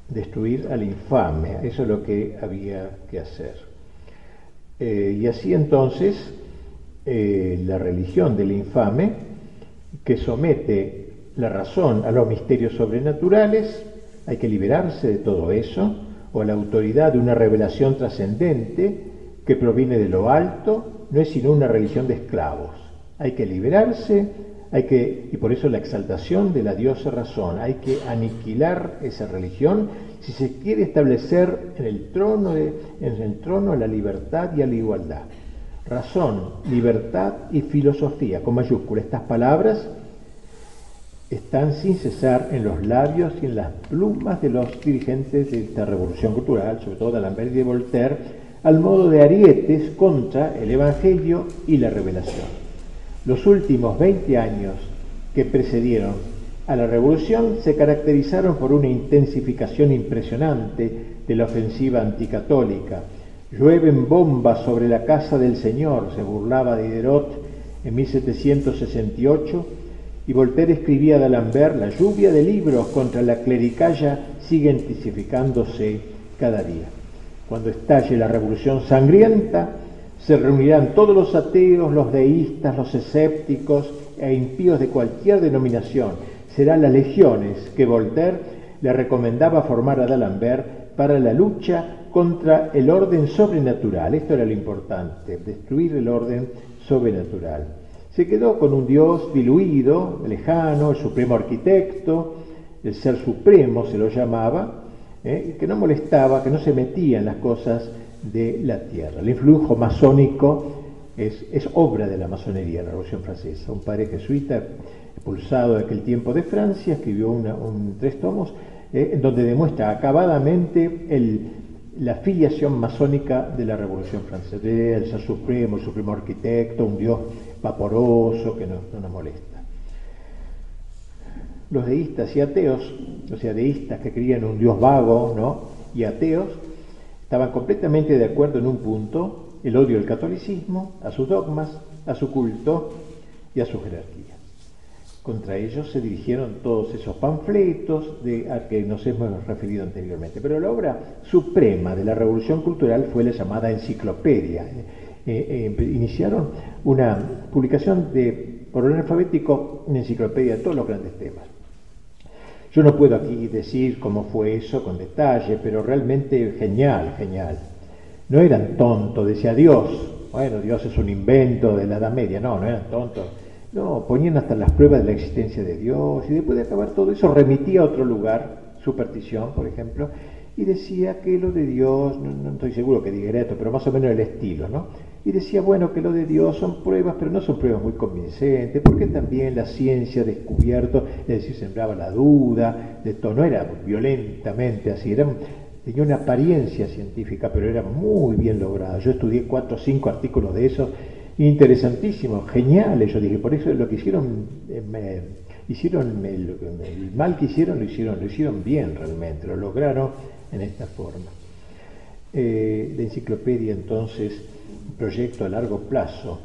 destruir al infame, eso es lo que había que hacer. Eh, y así entonces eh, la religión del infame, que somete la razón a los misterios sobrenaturales, hay que liberarse de todo eso, o la autoridad de una revelación trascendente que proviene de lo alto, no es sino una religión de esclavos. Hay que liberarse hay que, y por eso la exaltación de la diosa razón, hay que aniquilar esa religión si se quiere establecer en el trono, de, en el trono la libertad y la igualdad. Razón, libertad y filosofía, con mayúscula. Estas palabras están sin cesar en los labios y en las plumas de los dirigentes de esta revolución cultural, sobre todo de Lambert y de Voltaire, al modo de arietes contra el Evangelio y la revelación. Los últimos 20 años que precedieron a la revolución se caracterizaron por una intensificación impresionante de la ofensiva anticatólica. Llueven bombas sobre la casa del Señor, se burlaba Diderot en 1768, y Voltaire escribía a D'Alembert, la lluvia de libros contra la clericalla sigue intensificándose cada día. Cuando estalle la revolución sangrienta, se reunirán todos los ateos, los deístas, los escépticos e impíos de cualquier denominación. Serán las legiones que Voltaire le recomendaba formar a D'Alembert para la lucha contra el orden sobrenatural. Esto era lo importante, destruir el orden sobrenatural. Se quedó con un Dios diluido, lejano, el supremo arquitecto, el ser supremo se lo llamaba, ¿eh? que no molestaba, que no se metía en las cosas de la tierra. El influjo masónico es, obra de la masonería, la Revolución Francesa. Un padre jesuita expulsado de aquel tiempo de Francia escribió un tres tomos eh, en donde demuestra acabadamente la filiación masónica de la Revolución Francesa, el ser supremo, el supremo arquitecto, un dios vaporoso que no, no nos molesta. Los deístas y ateos, o sea, deístas que creían un dios vago, ¿no? Y ateos, Estaban completamente de acuerdo en un punto, el odio al catolicismo, a sus dogmas, a su culto y a su jerarquía. Contra ellos se dirigieron todos esos panfletos de, a que nos hemos referido anteriormente. Pero la obra suprema de la revolución cultural fue la llamada enciclopedia. Eh, eh, iniciaron una publicación de, por orden alfabético, una enciclopedia de todos los grandes temas. Yo no puedo aquí decir cómo fue eso con detalle, pero realmente genial, genial. No eran tontos, decía Dios. Bueno, Dios es un invento de la Edad Media. No, no eran tontos. No, ponían hasta las pruebas de la existencia de Dios y después de acabar todo eso remitía a otro lugar, superstición, por ejemplo, y decía que lo de Dios, no, estoy seguro que diga esto, pero más o menos el estilo, ¿no? Y decía, bueno, que lo de Dios son pruebas, pero no son pruebas muy convincentes, porque también la ciencia descubierto, es decir, sembraba la duda, de todo, no era violentamente así, era, tenía una apariencia científica, pero era muy bien lograda. Yo estudié cuatro o cinco artículos de eso, interesantísimos, geniales, yo dije, por eso lo que hicieron, eh, hicieron el, mal que hicieron, lo hicieron, lo hicieron bien realmente, lo lograron en esta forma. Eh, la enciclopedia entonces proyecto a largo plazo,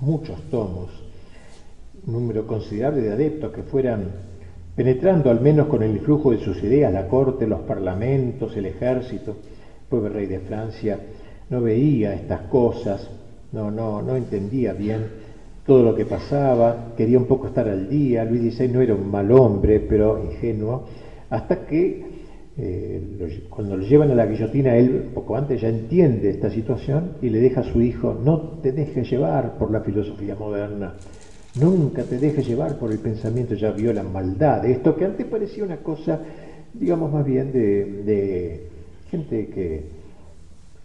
muchos tomos, número considerable de adeptos que fueran penetrando al menos con el influjo de sus ideas la corte, los parlamentos, el ejército. El pueblo rey de Francia no veía estas cosas, no, no, no entendía bien todo lo que pasaba, quería un poco estar al día. Luis XVI no era un mal hombre, pero ingenuo, hasta que eh, cuando lo llevan a la guillotina, él poco antes ya entiende esta situación y le deja a su hijo, no te dejes llevar por la filosofía moderna, nunca te dejes llevar por el pensamiento, ya vio la maldad de esto que antes parecía una cosa, digamos más bien de, gente que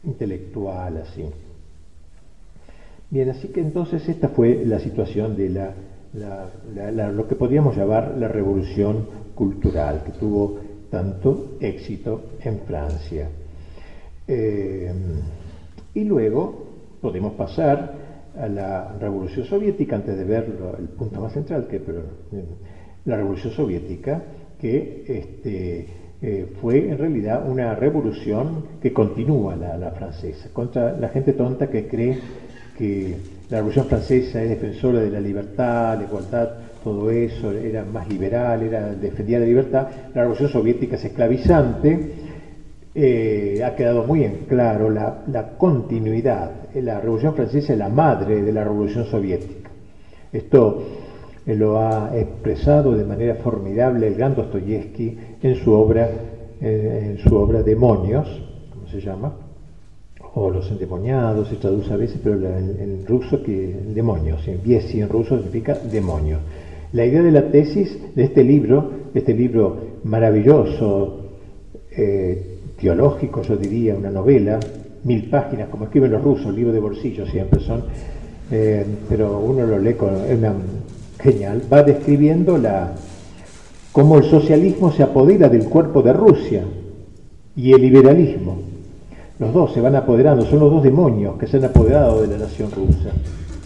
intelectual así. Bien, así que entonces esta fue la situación de la, lo que podríamos llamar la revolución cultural, que tuvo tanto éxito en Francia. Eh, y luego podemos pasar a la Revolución Soviética, antes de ver el punto más central, que pero, la Revolución Soviética, que este, eh, fue en realidad una revolución que continúa la, francesa, contra la gente tonta que cree que la Revolución Francesa es defensora de la libertad, la igualdad todo eso, era más liberal, era, defendía la libertad, la revolución soviética es esclavizante, eh, ha quedado muy en claro la, continuidad. La revolución francesa es la madre de la revolución soviética. Esto eh, lo ha expresado de manera formidable el gran Dostoyevsky en su obra, eh, en su obra Demonios, como se llama, o los endemoniados, se traduce a veces, pero en, ruso que demonios, en biesi en ruso significa demonio. La idea de la tesis de este libro, este libro maravilloso, eh, teológico, yo diría, una novela, mil páginas, como escriben los rusos, libro de bolsillo siempre son, eh, pero uno lo lee con una genial, va describiendo la cómo el socialismo se apodera del cuerpo de Rusia y el liberalismo. Los dos se van apoderando, son los dos demonios que se han apoderado de la nación rusa,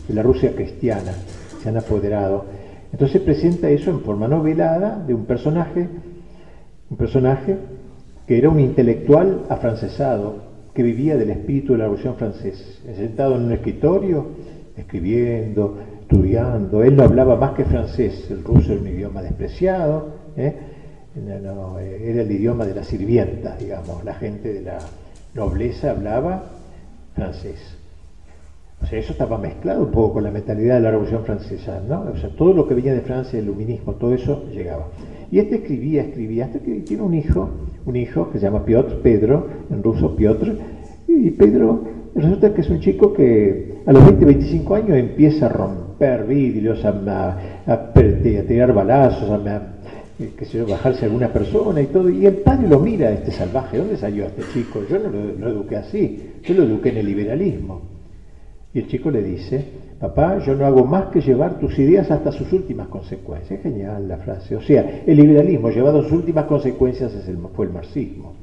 de la Rusia cristiana, se han apoderado. Entonces presenta eso en forma novelada de un personaje, un personaje que era un intelectual afrancesado, que vivía del espíritu de la Revolución Francesa, sentado en un escritorio, escribiendo, estudiando. Él no hablaba más que francés, el ruso era un idioma despreciado, ¿eh? era el idioma de la sirvienta, digamos, la gente de la nobleza hablaba francés. O sea, eso estaba mezclado un poco con la mentalidad de la Revolución Francesa, ¿no? O sea, todo lo que venía de Francia, el iluminismo, todo eso llegaba. Y este escribía, escribía, hasta que tiene un hijo, un hijo que se llama Piotr, Pedro, en ruso Piotr, y Pedro resulta que es un chico que a los 20, 25 años empieza a romper vidrios, a, a, tirar balazos, a, que sé bajarse a alguna persona y todo, y el padre lo mira, este salvaje, ¿dónde salió este chico? Yo no lo, eduqué así, yo lo eduqué en el liberalismo. Y el chico le dice, papá, yo no hago más que llevar tus ideas hasta sus últimas consecuencias. Genial la frase. O sea, el liberalismo llevado a sus últimas consecuencias fue el marxismo.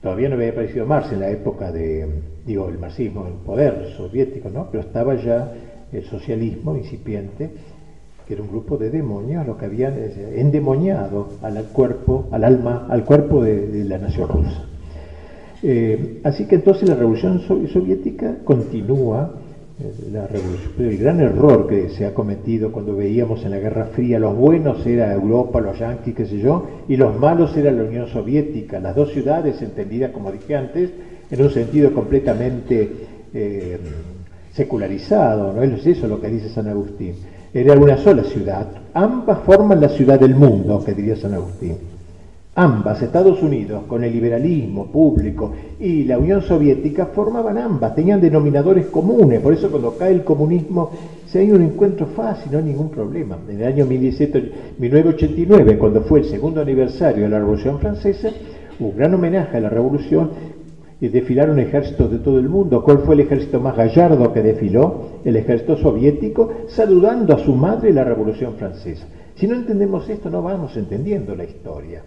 Todavía no había aparecido Marx en la época de, digo, el marxismo, el poder soviético, ¿no? Pero estaba ya el socialismo incipiente, que era un grupo de demonios, lo que habían eh, endemoniado al cuerpo, al alma, al cuerpo de la nación rusa. Eh, así que entonces la revolución soviética continúa, eh, la revolución, el gran error que se ha cometido cuando veíamos en la Guerra Fría, los buenos era Europa, los yanquis, qué sé yo, y los malos era la Unión Soviética, las dos ciudades entendidas, como dije antes, en un sentido completamente secularizado, ¿no? Es eso lo que dice San Agustín. Era una sola ciudad. Ambas forman la ciudad del mundo, que diría San Agustín. Ambas, Estados Unidos, con el liberalismo público y la Unión Soviética, formaban ambas, tenían denominadores comunes, por eso cuando cae el comunismo se hay un encuentro fácil, no hay ningún problema. En el año 1989, cuando fue el segundo aniversario de la Revolución Francesa, un gran homenaje a la Revolución y desfilaron ejércitos de todo el mundo. ¿Cuál fue el ejército más gallardo que desfiló? El ejército soviético, saludando a su madre la Revolución Francesa. Si no entendemos esto, no vamos entendiendo la historia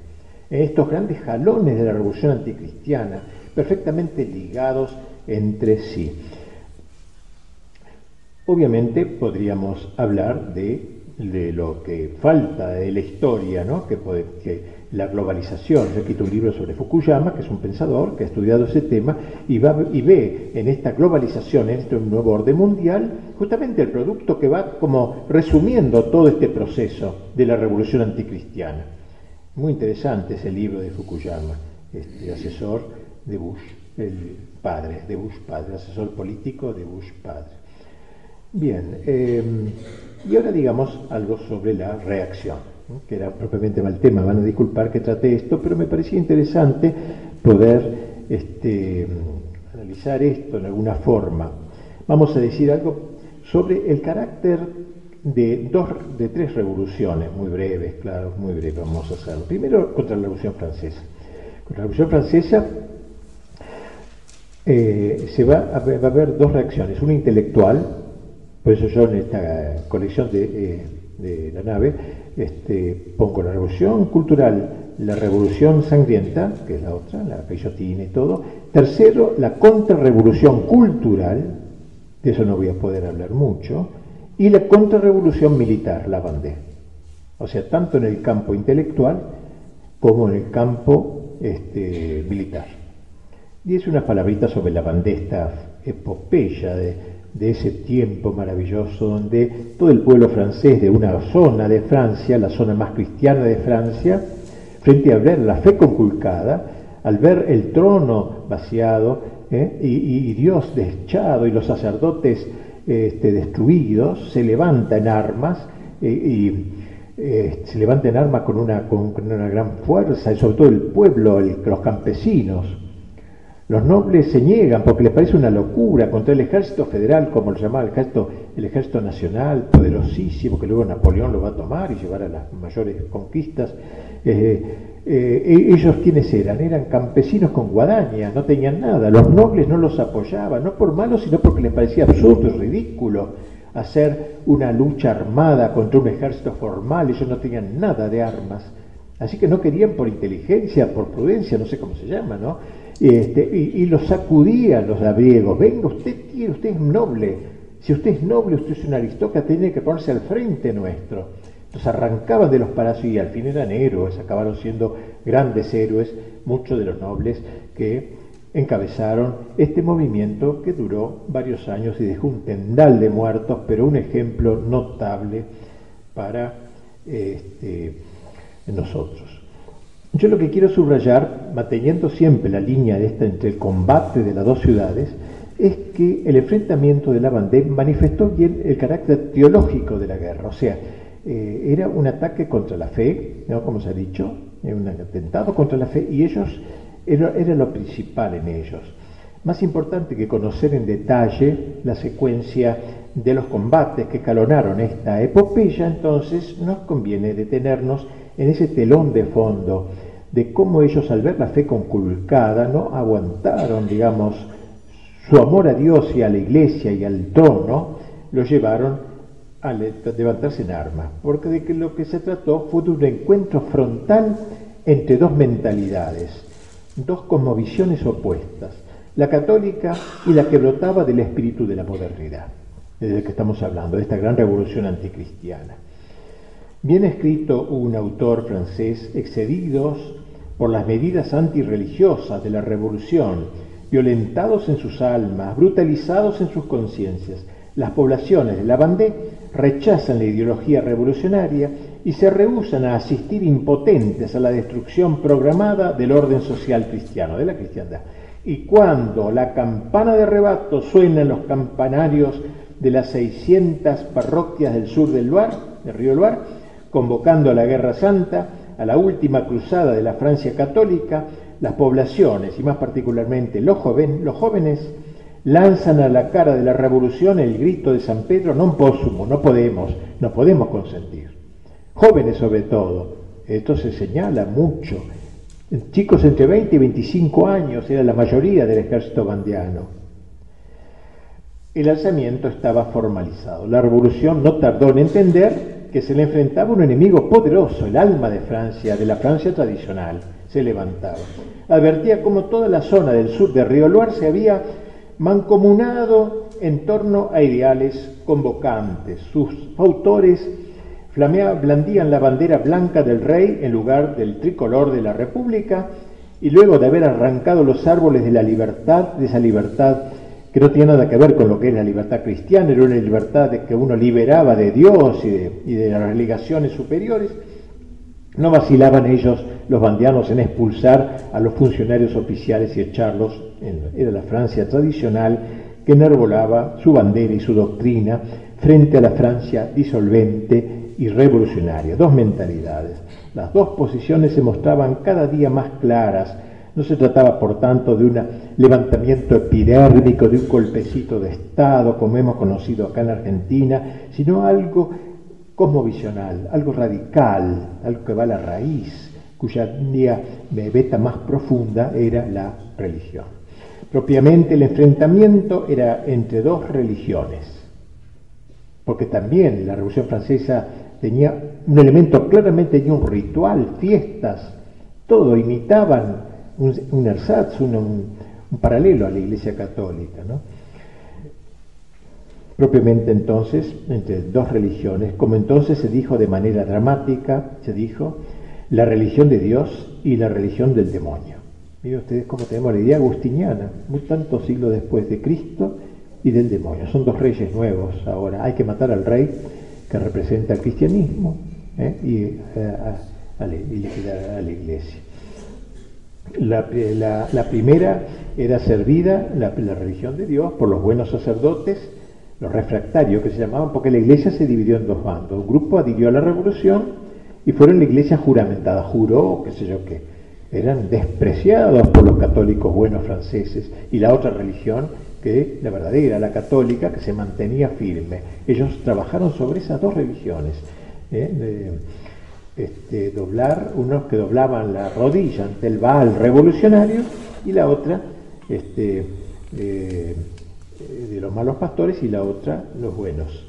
estos grandes jalones de la revolución anticristiana, perfectamente ligados entre sí. Obviamente podríamos hablar de, lo que falta de la historia, ¿no? que, la globalización. Yo escrito un libro sobre Fukuyama, que es un pensador que ha estudiado ese tema y ve en esta globalización, en este nuevo orden mundial, justamente el producto que va como resumiendo todo este proceso de la revolución anticristiana. Muy interesante ese libro de Fukuyama, este asesor de Bush, el padre, de Bush padre, asesor político de Bush padre. Bien, em, y ahora digamos algo sobre la reacción, que era propiamente mal tema, van a disculpar que trate esto, pero me parecía interesante poder este, analizar esto en alguna forma. Vamos a decir algo sobre el carácter de, dos, de tres revoluciones, muy breves, claro, muy breves, vamos a hacerlo. Primero, contra la Revolución Francesa. Contra la Revolución Francesa eh, se va a, haber dos reacciones, una intelectual, por eso yo en esta colección de, eh, de la nave este, pongo la revolución cultural, la revolución sangrienta, que es la otra, la guillotina y todo. Tercero, la contrarrevolución cultural, de eso no voy a poder hablar mucho y la contrarrevolución militar, la bandera. O sea, tanto en el campo intelectual como en el campo este, militar. Y es una palabrita sobre la bandera, esta epopeya de, de ese tiempo maravilloso donde todo el pueblo francés de una zona de Francia, la zona más cristiana de Francia, frente a ver la fe conculcada, al ver el trono vaciado ¿eh? y, Dios deschado y los sacerdotes este, destruidos, se levanta en armas y eh, se levanta en armas con una, con, una, gran fuerza, y sobre todo el pueblo, los campesinos. Los nobles se niegan porque les parece una locura contra el ejército federal, como lo llamaba el ejército, el ejército nacional, poderosísimo, que luego Napoleón lo va a tomar y llevar a las mayores conquistas. Eh, eh, e-, ellos quiénes eran? Eran campesinos con guadaña, no tenían nada. Los nobles no los apoyaban, no por malos, sino porque les parecía absurdo y ridículo hacer una lucha armada contra un ejército formal. Ellos no tenían nada de armas. Así que no querían por inteligencia, por prudencia, no sé cómo se llama, ¿no? Este, y, los sacudían los labriegos. Venga, usted tiene, usted es noble. Si usted es noble, usted es un aristócrata, tiene que ponerse al frente nuestro. Entonces arrancaban de los palacios y al fin eran héroes, acabaron siendo grandes héroes, muchos de los nobles que encabezaron este movimiento que duró varios años y dejó un tendal de muertos, pero un ejemplo notable para este, nosotros. Yo lo que quiero subrayar, manteniendo siempre la línea esta entre el combate de las dos ciudades, es que el enfrentamiento de la Vendée manifestó bien el carácter teológico de la guerra, o sea, eh, era un ataque contra la fe, como se ha dicho, un atentado contra la fe, y ellos, era, era lo principal en ellos. Más importante que conocer en detalle la secuencia de los combates que calonaron esta epopeya, entonces nos conviene detenernos en ese telón de fondo de cómo ellos al ver la fe conculcada no aguantaron, digamos, su amor a Dios y a la iglesia y al trono, lo llevaron a levantarse en armas, porque de que lo que se trató fue de un encuentro frontal entre dos mentalidades, dos cosmovisiones opuestas, la católica y la que brotaba del espíritu de la modernidad, desde que estamos hablando, de esta gran revolución anticristiana. Bien escrito un autor francés, excedidos por las medidas antirreligiosas de la revolución, violentados en sus almas, brutalizados en sus conciencias, las poblaciones de la Bandé rechazan la ideología revolucionaria y se rehusan a asistir impotentes a la destrucción programada del orden social cristiano, de la cristiandad. Y cuando la campana de rebato suena en los campanarios de las 600 parroquias del sur del del río Loire, convocando a la Guerra Santa, a la última cruzada de la Francia católica, las poblaciones y más particularmente los, los jóvenes lanzan a la cara de la revolución el grito de San Pedro, non pósumo, no podemos, no podemos consentir. Jóvenes sobre todo, esto se señala mucho. Chicos entre 20 y 25 años era la mayoría del ejército bandiano. El alzamiento estaba formalizado. La revolución no tardó en entender que se le enfrentaba un enemigo poderoso, el alma de Francia, de la Francia tradicional, se levantaba. Advertía cómo toda la zona del sur de Río Loire se había mancomunado en torno a ideales convocantes. Sus autores flameaban, blandían la bandera blanca del rey en lugar del tricolor de la República y luego de haber arrancado los árboles de la libertad, de esa libertad que no tiene nada que ver con lo que es la libertad cristiana, era una libertad de que uno liberaba de Dios y de, y de las relegaciones superiores, no vacilaban ellos, los bandianos, en expulsar a los funcionarios oficiales y echarlos. era la Francia tradicional que enarbolaba su bandera y su doctrina frente a la Francia disolvente y revolucionaria. Dos mentalidades. Las dos posiciones se mostraban cada día más claras. No se trataba, por tanto, de un levantamiento epidérmico, de un golpecito de Estado, como hemos conocido acá en Argentina, sino algo cosmovisional, algo radical, algo que va a la raíz, cuya beta más profunda era la religión. Propiamente el enfrentamiento era entre dos religiones, porque también la Revolución Francesa tenía un elemento claramente de un ritual, fiestas, todo imitaban un, ersatz, un, paralelo a la Iglesia Católica. ¿no? propiamente entonces entre dos religiones, como entonces se dijo de manera dramática, se dijo la religión de Dios y la religión del demonio. Miren ustedes cómo tenemos la idea agustiniana, muy tantos siglos después de Cristo y del demonio. Son dos reyes nuevos ahora. Hay que matar al rey que representa el cristianismo ¿eh? y, eh, liquidar a la iglesia. La, primera era servida, la religión de Dios, por los buenos sacerdotes los refractarios que se llamaban, porque la iglesia se dividió en dos bandos. Un grupo adhirió a la revolución y fueron la iglesia juramentada, juró, qué sé yo qué. Eran despreciados por los católicos buenos franceses y la otra religión, que la verdadera, la católica, que se mantenía firme. Ellos trabajaron sobre esas dos religiones. ¿eh? Este, doblar, unos que doblaban la rodilla ante el Baal revolucionario y la otra, este, eh, de los malos pastores y la otra los buenos.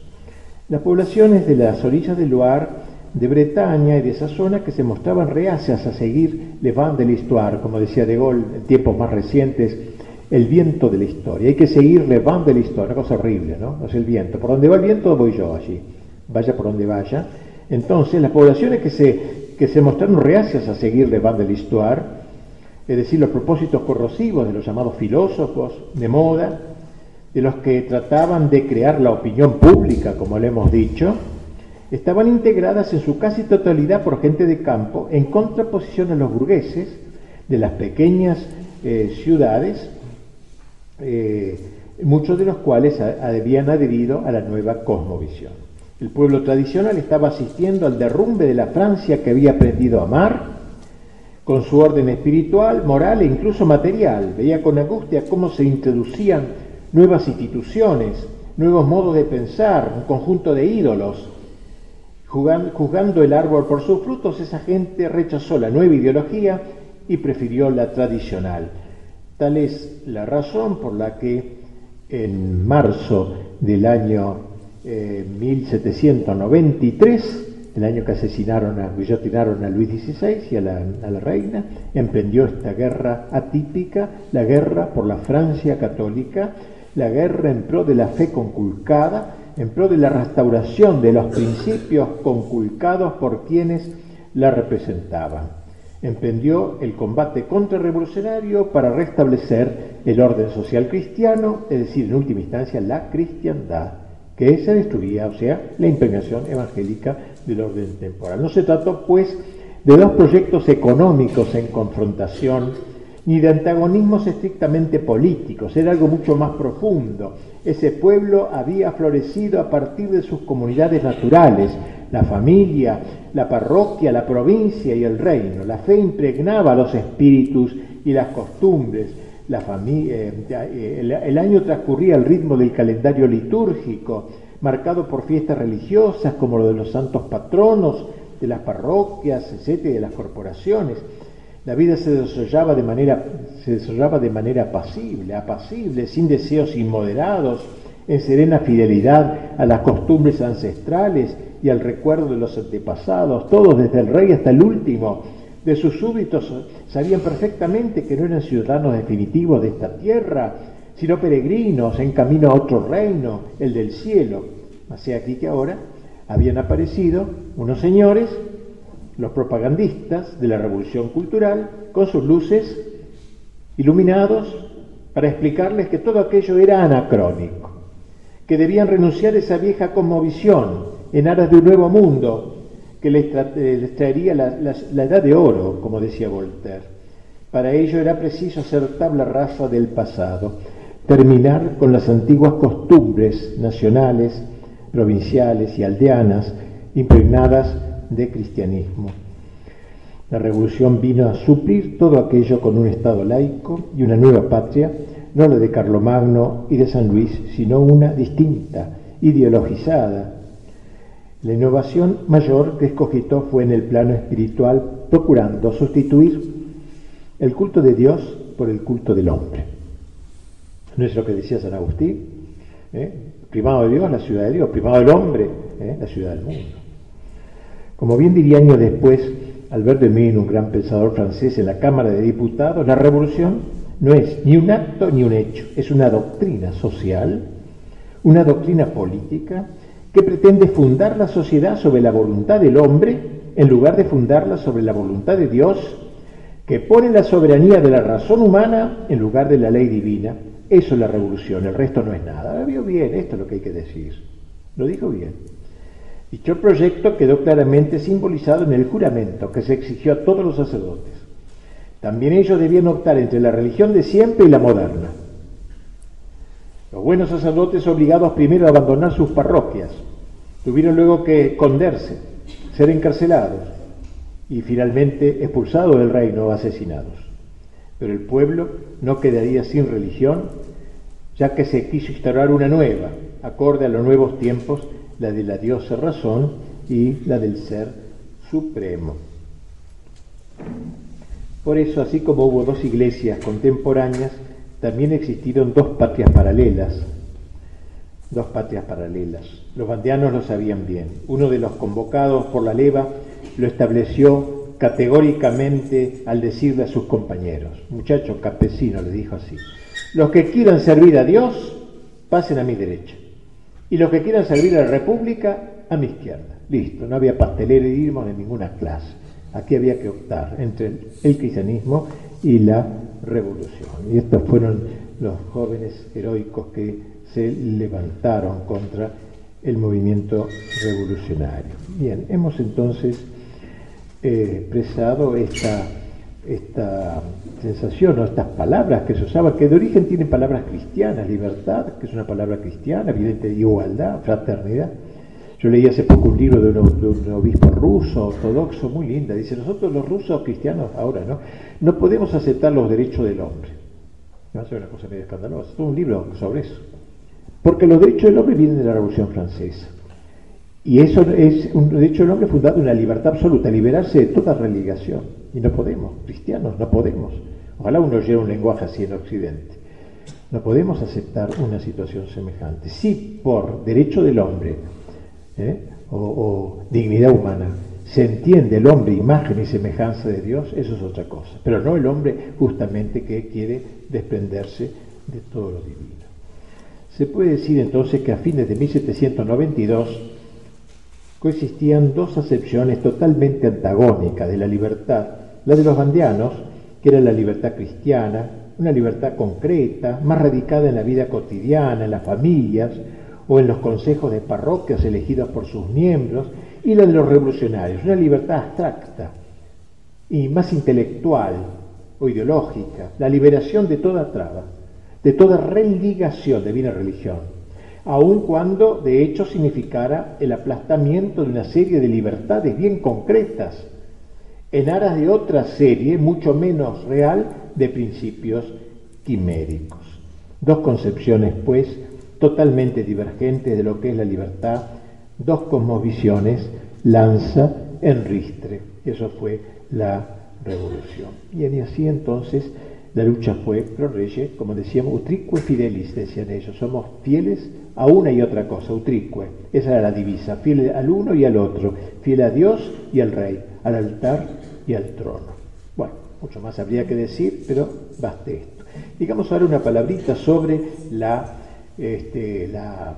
Las poblaciones de las orillas del Loire, de Bretaña y de esa zona que se mostraban reacias a seguir Le Vent de l'Histoire, como decía De Gaulle en tiempos más recientes, el viento de la historia. Hay que seguir Le Vent de l'Histoire, una cosa horrible, ¿no? es el viento. Por donde va el viento voy yo allí, vaya por donde vaya. Entonces, las poblaciones que se, que se mostraron reacias a seguir Le Vent de l'Histoire, es decir, los propósitos corrosivos de los llamados filósofos de moda, de los que trataban de crear la opinión pública, como le hemos dicho, estaban integradas en su casi totalidad por gente de campo, en contraposición a los burgueses de las pequeñas eh, ciudades, eh, muchos de los cuales habían adherido a la nueva cosmovisión. El pueblo tradicional estaba asistiendo al derrumbe de la Francia que había aprendido a amar, con su orden espiritual, moral e incluso material. Veía con angustia cómo se introducían nuevas instituciones, nuevos modos de pensar, un conjunto de ídolos. Juzgando el árbol por sus frutos, esa gente rechazó la nueva ideología y prefirió la tradicional. Tal es la razón por la que en marzo del año 1793, eh, el año que asesinaron a, guillotinaron a Luis XVI y a la, a la, reina, emprendió esta guerra atípica, la guerra por la Francia católica, la guerra en pro de la fe conculcada, en pro de la restauración de los principios conculcados por quienes la representaban. Emprendió el combate contrarrevolucionario para restablecer el orden social cristiano, es decir, en última instancia, la cristiandad, que se destruía, o sea, la impregnación evangélica del orden temporal. No se trató, pues, de dos proyectos económicos en confrontación ni de antagonismos estrictamente políticos, era algo mucho más profundo. Ese pueblo había florecido a partir de sus comunidades naturales, la familia, la parroquia, la provincia y el reino. La fe impregnaba los espíritus y las costumbres. La eh, eh, el, año transcurría al ritmo del calendario litúrgico, marcado por fiestas religiosas como lo de los santos patronos, de las parroquias, etcétera, y de las corporaciones. La vida se desarrollaba de manera, se desarrollaba de manera apacible, apacible, sin deseos inmoderados, en serena fidelidad a las costumbres ancestrales y al recuerdo de los antepasados, todos desde el rey hasta el último, de sus súbditos sabían perfectamente que no eran ciudadanos definitivos de esta tierra, sino peregrinos en camino a otro reino, el del cielo. Así aquí que ahora habían aparecido unos señores, los propagandistas de la revolución cultural, con sus luces iluminados para explicarles que todo aquello era anacrónico, que debían renunciar a esa vieja cosmovisión en aras de un nuevo mundo que les, traería la, la edad de oro, como decía Voltaire. Para ello era preciso hacer tabla rasa del pasado, terminar con las antiguas costumbres nacionales, provinciales y aldeanas impregnadas de cristianismo. La revolución vino a suplir todo aquello con un Estado laico y una nueva patria, no la de Carlomagno y de San Luis, sino una distinta, ideologizada. La innovación mayor que escogitó fue en el plano espiritual, procurando sustituir el culto de Dios por el culto del hombre. ¿No es lo que decía San Agustín? ¿Eh? Primado de Dios, la ciudad de Dios. Primado del hombre, ¿eh? la ciudad del mundo. Como bien diría años después Albert de Min, un gran pensador francés en la Cámara de Diputados, la revolución no es ni un acto ni un hecho, es una doctrina social, una doctrina política que pretende fundar la sociedad sobre la voluntad del hombre en lugar de fundarla sobre la voluntad de Dios, que pone la soberanía de la razón humana en lugar de la ley divina. Eso es la revolución, el resto no es nada. Vio bien, esto es lo que hay que decir. Lo dijo bien. Dicho proyecto quedó claramente simbolizado en el juramento que se exigió a todos los sacerdotes. También ellos debían optar entre la religión de siempre y la moderna. Los buenos sacerdotes obligados primero a abandonar sus parroquias, tuvieron luego que esconderse, ser encarcelados y finalmente expulsados del reino o asesinados. Pero el pueblo no quedaría sin religión, ya que se quiso instaurar una nueva, acorde a los nuevos tiempos la de la diosa razón y la del ser supremo. Por eso, así como hubo dos iglesias contemporáneas, también existieron dos patrias paralelas. Dos patrias paralelas. Los bandeanos lo sabían bien. Uno de los convocados por la leva lo estableció categóricamente al decirle a sus compañeros, muchachos campesinos, le dijo así, los que quieran servir a Dios, pasen a mi derecha y los que quieran servir a la República a mi izquierda. Listo, no había pastelerismo en ninguna clase. Aquí había que optar entre el cristianismo y la revolución. Y estos fueron los jóvenes heroicos que se levantaron contra el movimiento revolucionario. Bien, hemos entonces eh, expresado esta esta sensación o estas palabras que se usaban, que de origen tienen palabras cristianas, libertad, que es una palabra cristiana, evidente, igualdad, fraternidad. Yo leí hace poco un libro de un, obispo ruso, ortodoxo, muy linda. Dice, nosotros los rusos cristianos ahora, ¿no? No podemos aceptar los derechos del hombre. No a una cosa medio escandalosa. Es un libro sobre eso. Porque los derechos del hombre vienen de la Revolución Francesa. Y eso es un derecho del hombre fundado en la libertad absoluta, liberarse de toda relegación. Y no podemos, cristianos, no podemos. Ojalá uno lleve un lenguaje así en Occidente. No podemos aceptar una situación semejante. Si por derecho del hombre ¿eh? o, o, dignidad humana se entiende el hombre imagen y semejanza de Dios, eso es otra cosa. Pero no el hombre justamente que quiere desprenderse de todo lo divino. Se puede decir entonces que a fines de 1792 coexistían dos acepciones totalmente antagónicas de la libertad, la de los bandeanos, que era la libertad cristiana, una libertad concreta, más radicada en la vida cotidiana, en las familias o en los consejos de parroquias elegidos por sus miembros, y la de los revolucionarios, una libertad abstracta y más intelectual o ideológica, la liberación de toda traba, de toda religación de vida religión aun cuando de hecho significara el aplastamiento de una serie de libertades bien concretas, en aras de otra serie, mucho menos real, de principios quiméricos. Dos concepciones, pues, totalmente divergentes de lo que es la libertad, dos cosmovisiones, lanza en ristre. Eso fue la revolución. Y así entonces la lucha fue pro reyes, como decíamos, utrique fidelis, decían ellos, somos fieles a una y otra cosa, utrique, esa era la divisa, fiel al uno y al otro, fiel a Dios y al rey, al altar y al trono. Bueno, mucho más habría que decir, pero baste esto. Digamos ahora una palabrita sobre la, este, la,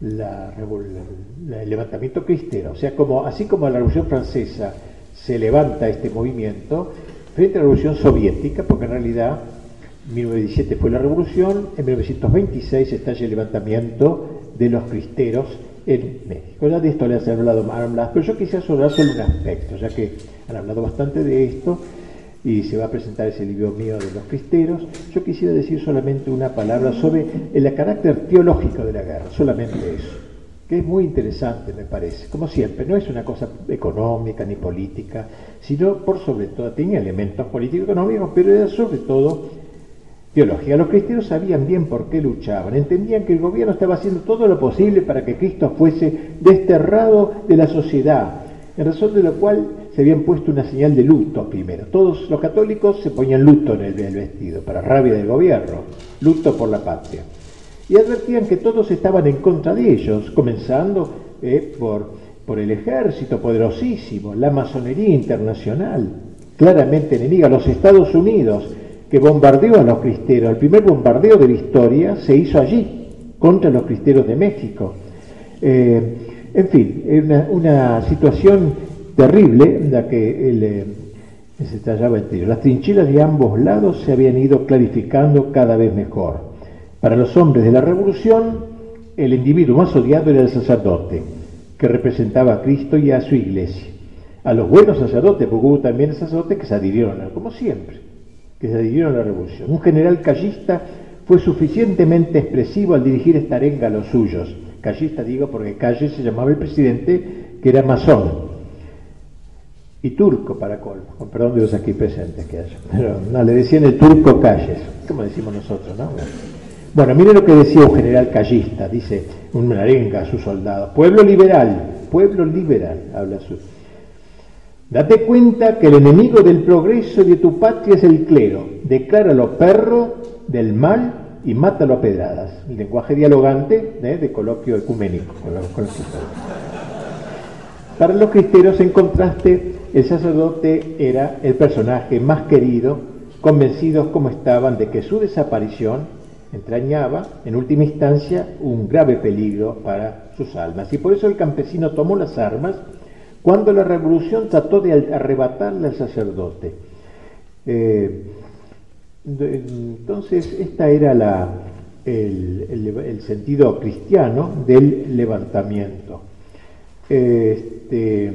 el levantamiento cristero, o sea, como, así como la Revolución Francesa se levanta este movimiento, frente a la Revolución Soviética, porque en realidad 1917 fue la revolución, en 1926 estalla el levantamiento de los cristeros en México. Ya de esto les he hablado más, pero yo quisiera hablar solo un aspecto, ya que han hablado bastante de esto y se va a presentar ese libro mío de los cristeros. Yo quisiera decir solamente una palabra sobre el carácter teológico de la guerra, solamente eso que es muy interesante, me parece. Como siempre, no es una cosa económica ni política, sino por sobre todo, tenía elementos político-económicos, pero era sobre todo teología. Los cristianos sabían bien por qué luchaban, entendían que el gobierno estaba haciendo todo lo posible para que Cristo fuese desterrado de la sociedad, en razón de lo cual se habían puesto una señal de luto primero. Todos los católicos se ponían luto en el vestido, para rabia del gobierno, luto por la patria y advertían que todos estaban en contra de ellos, comenzando eh, por, por el ejército poderosísimo, la masonería internacional, claramente enemiga, los Estados Unidos, que bombardeó a los cristeros. El primer bombardeo de la historia se hizo allí, contra los cristeros de México. Eh, en fin, una, una situación terrible la que eh, se estallaba el tiro. Las trincheras de ambos lados se habían ido clarificando cada vez mejor. Para los hombres de la revolución, el individuo más odiado era el sacerdote, que representaba a Cristo y a su iglesia. A los buenos sacerdotes, porque hubo también sacerdotes que se adhirieron, como siempre, que se adhirieron a la revolución. Un general callista fue suficientemente expresivo al dirigir esta arenga a los suyos. Callista digo porque Calle se llamaba el presidente, que era masón. Y turco para colmo, con perdón de los aquí presentes que haya. Pero no, le decían el turco Calles, como decimos nosotros, ¿no? Bueno, mire lo que decía un general callista, dice un arenga a sus soldados. Pueblo liberal, pueblo liberal, habla su. Date cuenta que el enemigo del progreso de tu patria es el clero. Decláralo perro del mal y mátalo a pedradas. El lenguaje dialogante ¿eh? de coloquio ecuménico. Para los cristeros, en contraste, el sacerdote era el personaje más querido, convencidos como estaban de que su desaparición entrañaba, en última instancia, un grave peligro para sus almas. Y por eso el campesino tomó las armas cuando la revolución trató de arrebatarle al sacerdote. Eh, entonces, este era la, el, sentido cristiano del levantamiento. Este,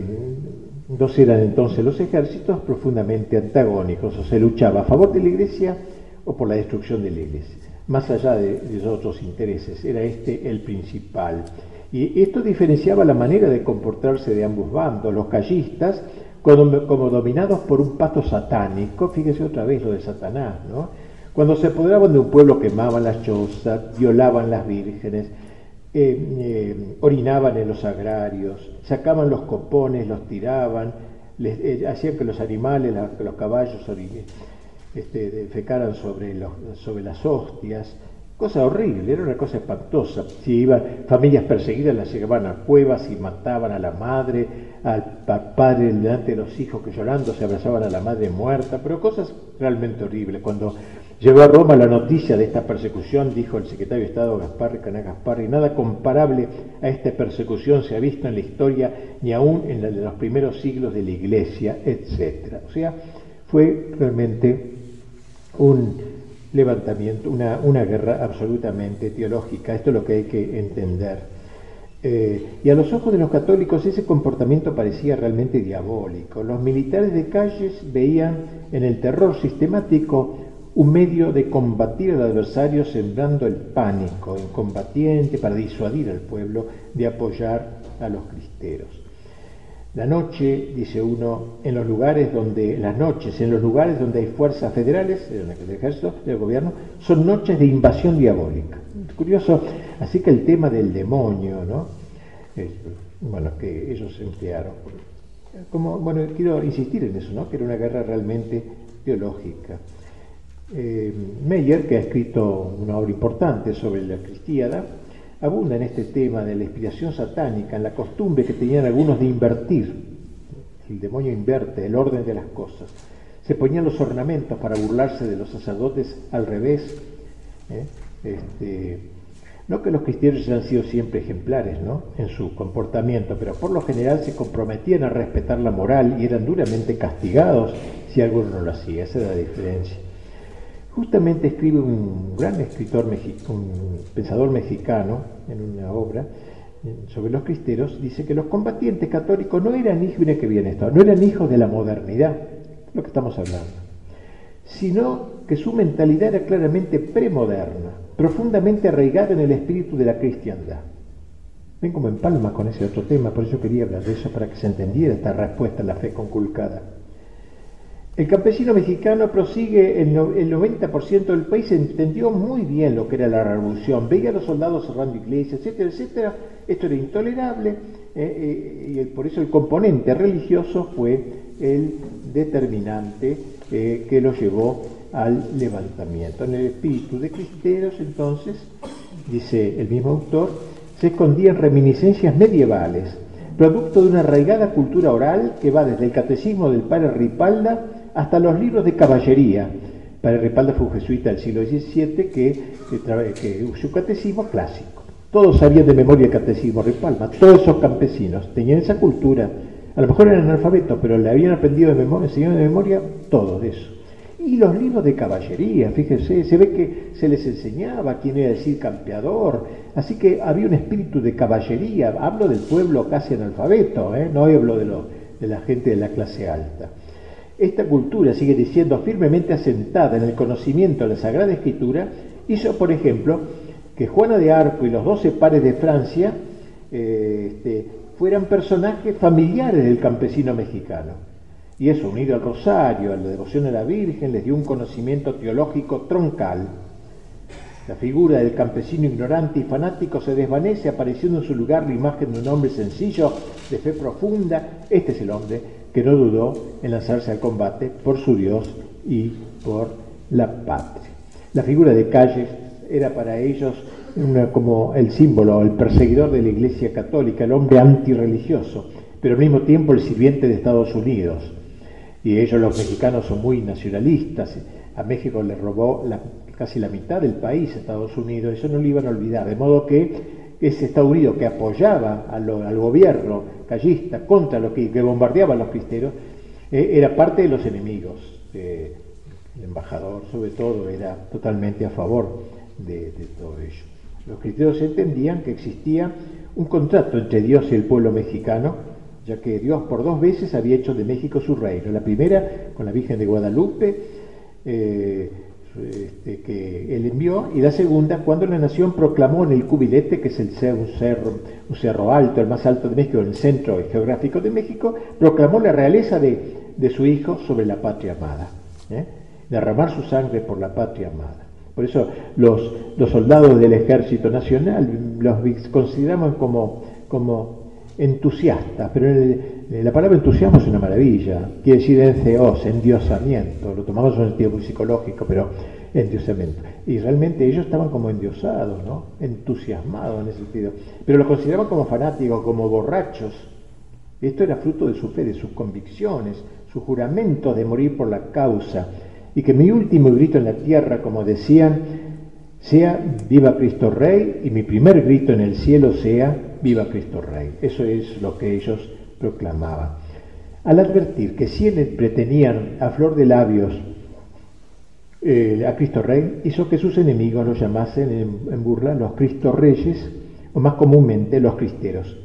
dos eran entonces los ejércitos profundamente antagónicos, o se luchaba a favor de la iglesia o por la destrucción de la iglesia más allá de, los otros intereses. Era este el principal. Y esto diferenciaba la manera de comportarse de ambos bandos. Los callistas, como, como dominados por un pato satánico, fíjese otra vez lo de Satanás, ¿no? Cuando se apoderaban de un pueblo quemaban las chozas, violaban las vírgenes, eh, eh, orinaban en los agrarios, sacaban los copones, los tiraban, eh, hacían que los animales, los caballos este, fecaran sobre, los, sobre las hostias, cosa horrible, era una cosa espantosa. Si familias perseguidas, las llevaban a cuevas y mataban a la madre, al padre delante de los hijos que llorando se abrazaban a la madre muerta, pero cosas realmente horribles. Cuando llegó a Roma la noticia de esta persecución, dijo el secretario de Estado Gaspar Caná Gaspar, y nada comparable a esta persecución se ha visto en la historia, ni aún en la de los primeros siglos de la Iglesia, etc. O sea, fue realmente un levantamiento, una, una, guerra absolutamente teológica. Esto es lo que hay que entender. Eh, y a los ojos de los católicos ese comportamiento parecía realmente diabólico. Los militares de calles veían en el terror sistemático un medio de combatir al adversario sembrando el pánico incombatiente para disuadir al pueblo de apoyar a los cristeros. La noche, dice uno, en los lugares donde, las noches, en los lugares donde hay fuerzas federales, del ejército, del gobierno, son noches de invasión diabólica. curioso, así que el tema del demonio, ¿no? bueno, que ellos emplearon. Como, bueno, quiero insistir en eso, ¿no? Que era una guerra realmente teológica. Eh, Meyer, que ha escrito una obra importante sobre la cristiada, abunda en este tema de la inspiración satánica, en la costumbre que tenían algunos de invertir. El demonio inverte el orden de las cosas. Se ponían los ornamentos para burlarse de los sacerdotes al revés. ¿eh? Este, no que los cristianos hayan sido siempre ejemplares ¿no? en su comportamiento, pero por lo general se comprometían a respetar la moral y eran duramente castigados si alguno no lo hacía. Esa es la diferencia. Justamente escribe un gran escritor, un pensador mexicano, en una obra sobre los cristeros, dice que los combatientes católicos no eran hijos, que bien esto, no eran hijos de la modernidad, lo que estamos hablando, sino que su mentalidad era claramente premoderna, profundamente arraigada en el espíritu de la cristiandad. Ven como en palma con ese otro tema, por eso quería hablar de eso para que se entendiera esta respuesta a la fe conculcada. El campesino mexicano prosigue, el, 90% del país entendió muy bien lo que era la revolución, veía a los soldados cerrando iglesias, etcétera, etcétera. Esto era intolerable eh, eh, y por eso el componente religioso fue el determinante eh, que lo llevó al levantamiento. En el espíritu de Cristeros, entonces, dice el mismo autor, se escondían reminiscencias medievales, producto de una arraigada cultura oral que va desde el catecismo del padre Ripalda hasta los libros de caballería. Padre Ripalda fue un jesuita del siglo XVII que, que, su catecismo clásico. Todos sabían de memoria el catecismo Ripalda, todos esos campesinos tenían esa cultura. A lo mejor eran analfabetos, pero le habían aprendido de memoria, enseñado de memoria todo eso. Y los libros de caballería, fíjese, se ve que se les enseñaba quién era el campeador, así que había un espíritu de caballería. Hablo del pueblo casi analfabeto, ¿eh? no hablo de, lo, de la gente de la clase alta. Esta cultura sigue diciendo firmemente asentada en el conocimiento de la Sagrada Escritura, hizo, por ejemplo, que Juana de Arco y los doce pares de Francia eh, este, fueran personajes familiares del campesino mexicano. Y eso, unido al rosario, a la devoción a la Virgen, les dio un conocimiento teológico troncal. La figura del campesino ignorante y fanático se desvanece, apareciendo en su lugar la imagen de un hombre sencillo, de fe profunda. Este es el hombre que no dudó en lanzarse al combate por su Dios y por la patria. La figura de Calles era para ellos como el símbolo, el perseguidor de la Iglesia Católica, el hombre antirreligioso, pero al mismo tiempo el sirviente de Estados Unidos. Y ellos los mexicanos son muy nacionalistas. A México le robó casi la mitad del país Estados Unidos, eso no lo iban a olvidar. De modo que ese Estados Unidos que apoyaba al gobierno callista contra los que, que bombardeaba a los cristeros, eh, era parte de los enemigos. Eh, el embajador, sobre todo, era totalmente a favor de, todo ello. Los cristeros entendían que existía un contrato entre Dios y el pueblo mexicano, ya que Dios por dos veces había hecho de México su reino. La primera con la Virgen de Guadalupe, eh, este, que él envió, y la segunda cuando la nación proclamó en el cubilete, que es el un, cerro, un cerro alto, el más alto de México, el centro geográfico de México, proclamó la realeza de, su hijo sobre la patria amada, ¿eh? derramar su sangre por la patria amada. Por eso los, los soldados del ejército nacional los consideramos como, como entusiastas, pero la palabra entusiasmo es una maravilla, quiere decir enceos, endiosamiento, lo tomamos en un sentido muy psicológico, pero endiosamiento. Y realmente ellos estaban como endiosados, ¿no? entusiasmados en ese sentido, pero lo consideraban como fanáticos, como borrachos. Esto era fruto de su fe, de sus convicciones, su juramento de morir por la causa, y que mi último grito en la tierra, como decían, sea viva Cristo Rey, y mi primer grito en el cielo sea viva Cristo Rey. Eso es lo que ellos proclamaban. Al advertir que si le tenían a flor de labios eh, a Cristo Rey, hizo que sus enemigos lo llamasen en, burla los Cristo Reyes, o más comúnmente los cristeros,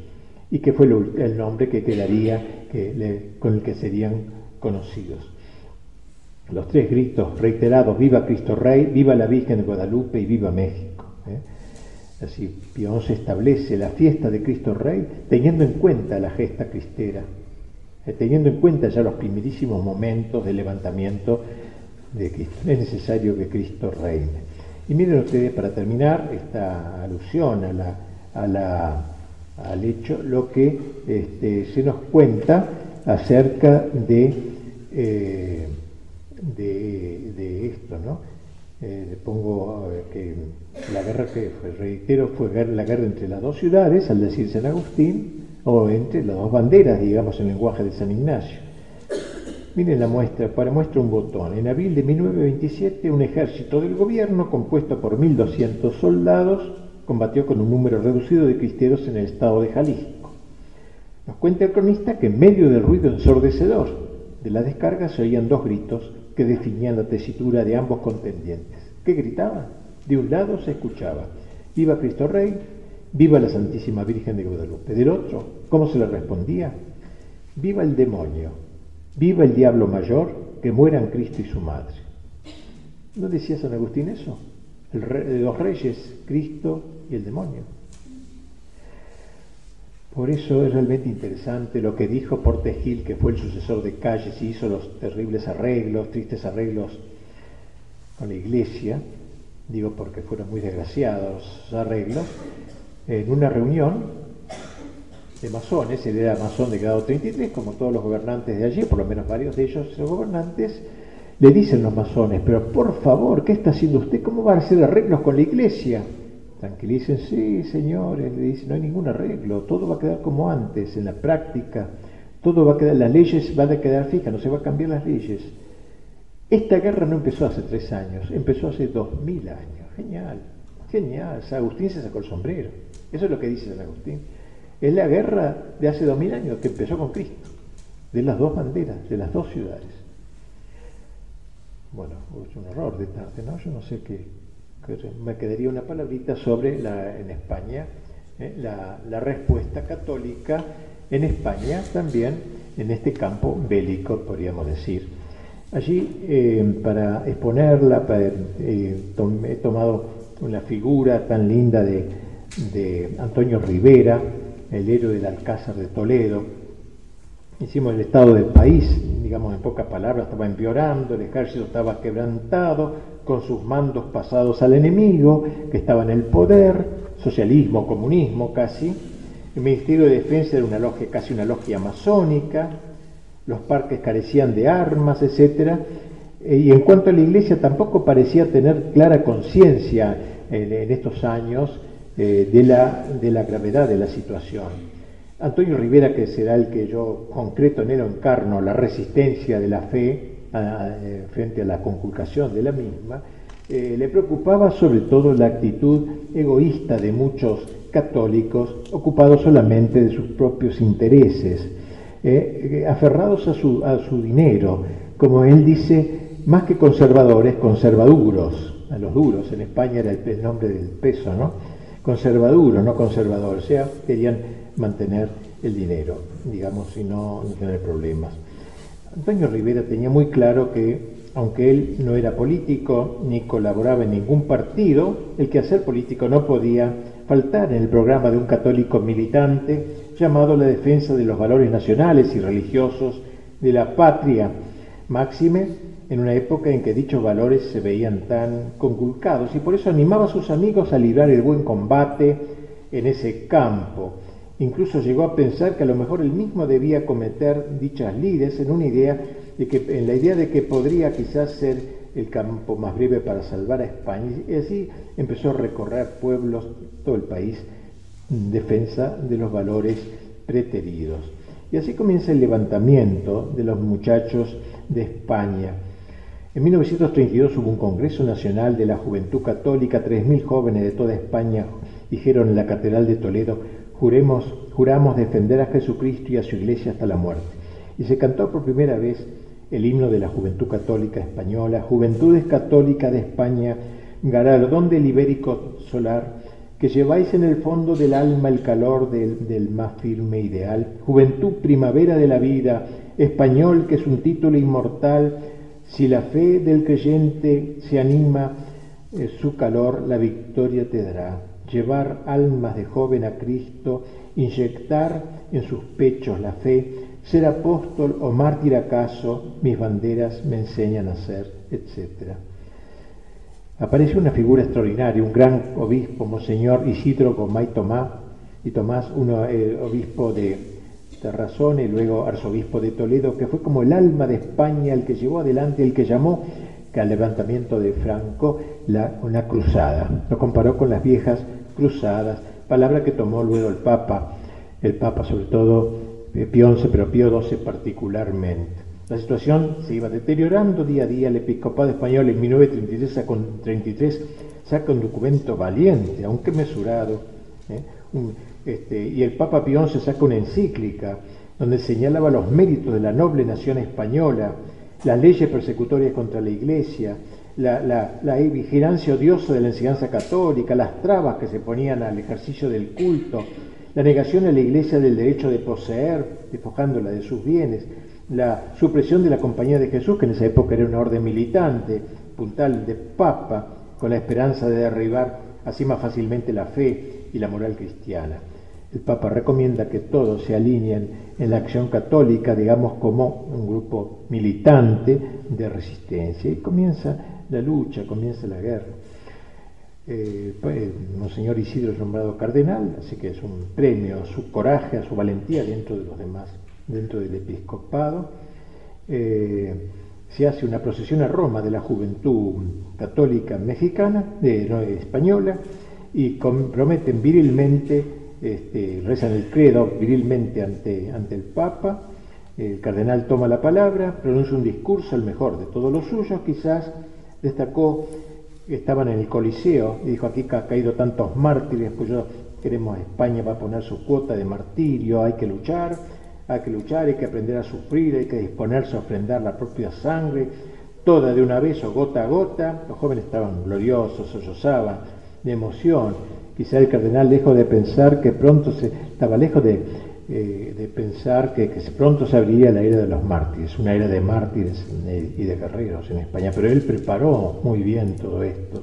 y que fue el, nombre que quedaría que con el que serían conocidos. Los tres gritos reiterados, viva Cristo Rey, viva la Virgen de Guadalupe y viva México. ¿eh? Así, Pío XI establece la fiesta de Cristo Rey teniendo en cuenta la gesta cristera, eh, teniendo en cuenta ya los primerísimos momentos del levantamiento de Cristo. Es necesario que Cristo reine. Y miren ustedes, para terminar, esta alusión a la, al hecho, lo que este, se nos cuenta acerca de, eh, de, esto, ¿no? Eh, le pongo que la guerra que fue, reitero, fue la guerra entre las dos ciudades, al decir San Agustín, o entre las dos banderas, digamos, en lenguaje de San Ignacio. Miren la muestra, para muestra un botón. En abril de 1927, un ejército del gobierno, compuesto por 1.200 soldados, combatió con un número reducido de cristeros en el estado de Jalisco. Nos cuenta el cronista que en medio del ruido ensordecedor de la descarga se oían dos gritos que definían la tesitura de ambos contendientes. ¿Qué gritaban? De un lado se escuchaba, viva Cristo Rey, viva la Santísima Virgen de Guadalupe. Del otro, ¿cómo se le respondía? Viva el demonio, viva el diablo mayor, que mueran Cristo y su madre. ¿No decía San Agustín eso? El de los reyes, Cristo y el demonio. Por eso es realmente interesante lo que dijo Portegil, que fue el sucesor de Calles y hizo los terribles arreglos, tristes arreglos con la iglesia, digo porque fueron muy desgraciados arreglos, en una reunión de masones, él era masón de grado 33, como todos los gobernantes de allí, por lo menos varios de ellos, los gobernantes, le dicen los masones, pero por favor, ¿qué está haciendo usted? ¿Cómo va a hacer arreglos con la iglesia? Tranquilicen, sí, señores, le dicen, no hay ningún arreglo, todo va a quedar como antes, en la práctica, todo va a quedar, las leyes van a quedar fijas, no se va a cambiar las leyes. Esta guerra no empezó hace tres años, empezó hace dos mil años. Genial, genial. San Agustín se sacó el sombrero. Eso es lo que dice San Agustín. Es la guerra de hace dos mil años que empezó con Cristo, de las dos banderas, de las dos ciudades. Bueno, es un horror de tarde, ¿no? Yo no sé qué, me quedaría una palabrita sobre la, en España, ¿eh? la, respuesta católica en España también en este campo bélico, podríamos decir. Allí, eh, para exponerla, eh, he tomado una figura tan linda de, de, Antonio Rivera, el héroe del Alcázar de Toledo. Hicimos el estado del país, digamos en pocas palabras, estaba empeorando, el ejército estaba quebrantado, con sus mandos pasados al enemigo, que estaba en el poder, socialismo, comunismo casi. El Ministerio de Defensa era una logia, casi una logia masónica, los parques carecían de armas, etc. Eh, y en cuanto a la Iglesia, tampoco parecía tener clara conciencia en, estos años eh, de, la, de la gravedad de la situación. Antonio Rivera, que será el que yo concreto en él encarno, la resistencia de la fe, eh, frente a la conculcación de la misma, eh, le preocupaba sobre todo la actitud egoísta de muchos católicos ocupados solamente de sus propios intereses, eh, aferrados a su, a su dinero, como él dice, más que conservadores, conservaduros, a los duros, en España era el, nombre del peso, ¿no? Conservaduros, no conservadores, o sea, querían mantener el dinero, digamos, y no tener problemas. Antonio Rivera tenía muy claro que, aunque él no era político ni colaboraba en ningún partido, el quehacer político no podía faltar en el programa de un católico militante llamado la defensa de los valores nacionales y religiosos de la patria, máxime en una época en que dichos valores se veían tan conculcados y por eso animaba a sus amigos a librar el buen combate en ese campo Incluso llegó a pensar que a lo mejor él mismo debía cometer dichas lides en una idea de que, en la idea de que podría quizás ser el campo más breve para salvar a España. Y así empezó a recorrer pueblos, todo el país, en defensa de los valores preteridos. Y así comienza el levantamiento de los muchachos de España. En 1932 hubo un Congreso Nacional de la Juventud Católica, 3.000 jóvenes de toda España dijeron en la Catedral de Toledo, Juremos, juramos defender a Jesucristo y a su iglesia hasta la muerte. Y se cantó por primera vez el himno de la Juventud Católica Española, Juventudes Católicas de España, galardón del ibérico solar, que lleváis en el fondo del alma el calor del, del más firme ideal, juventud primavera de la vida, español que es un título inmortal, si la fe del creyente se anima, eh, su calor la victoria te dará. Llevar almas de joven a Cristo, inyectar en sus pechos la fe, ser apóstol o mártir acaso, mis banderas me enseñan a ser, etc. Aparece una figura extraordinaria, un gran obispo, Monseñor Isidro Gomay Tomás, y Tomás, un eh, obispo de Terrazón y luego arzobispo de Toledo, que fue como el alma de España, el que llevó adelante, el que llamó que al levantamiento de Franco la, una cruzada. Lo comparó con las viejas cruzadas, palabra que tomó luego el Papa, el Papa sobre todo eh, Pío XI, pero Pío XII particularmente. La situación se iba deteriorando día a día. El episcopado español en 1933 saca un documento valiente, aunque mesurado, ¿eh? este, y el Papa Pío XI saca una encíclica donde señalaba los méritos de la noble nación española, las leyes persecutorias contra la Iglesia, la, la, vigilancia odiosa de la enseñanza católica, las trabas que se ponían al ejercicio del culto, la negación a la Iglesia del derecho de poseer, despojándola de sus bienes, la supresión de la Compañía de Jesús, que en esa época era una orden militante, puntal de papa, con la esperanza de derribar así más fácilmente la fe y la moral cristiana. El Papa recomienda que todos se alineen en la acción católica, digamos, como un grupo militante de resistencia. Y comienza la lucha, comienza la guerra. Eh, pues, Monseñor Isidro es nombrado cardenal, así que es un premio a su coraje, a su valentía dentro de los demás, dentro del episcopado. Eh, se hace una procesión a Roma de la juventud católica mexicana, española, y prometen virilmente, este, rezan el credo virilmente ante, ante el Papa, el cardenal toma la palabra, pronuncia un discurso, el mejor de todos los suyos, quizás destacó estaban en el Coliseo y dijo aquí ha caído tantos mártires, pues yo queremos España va a poner su cuota de martirio, hay que luchar, hay que luchar, hay que aprender a sufrir, hay que disponerse a ofrendar la propia sangre, toda de una vez o gota a gota. Los jóvenes estaban gloriosos, sollozaban de emoción. Quizá el cardenal, lejos de pensar que pronto se, estaba lejos de, eh, pensar que, pronto se abriría la era de los mártires, una era de mártires y de guerreros en España, pero él preparó muy bien todo esto.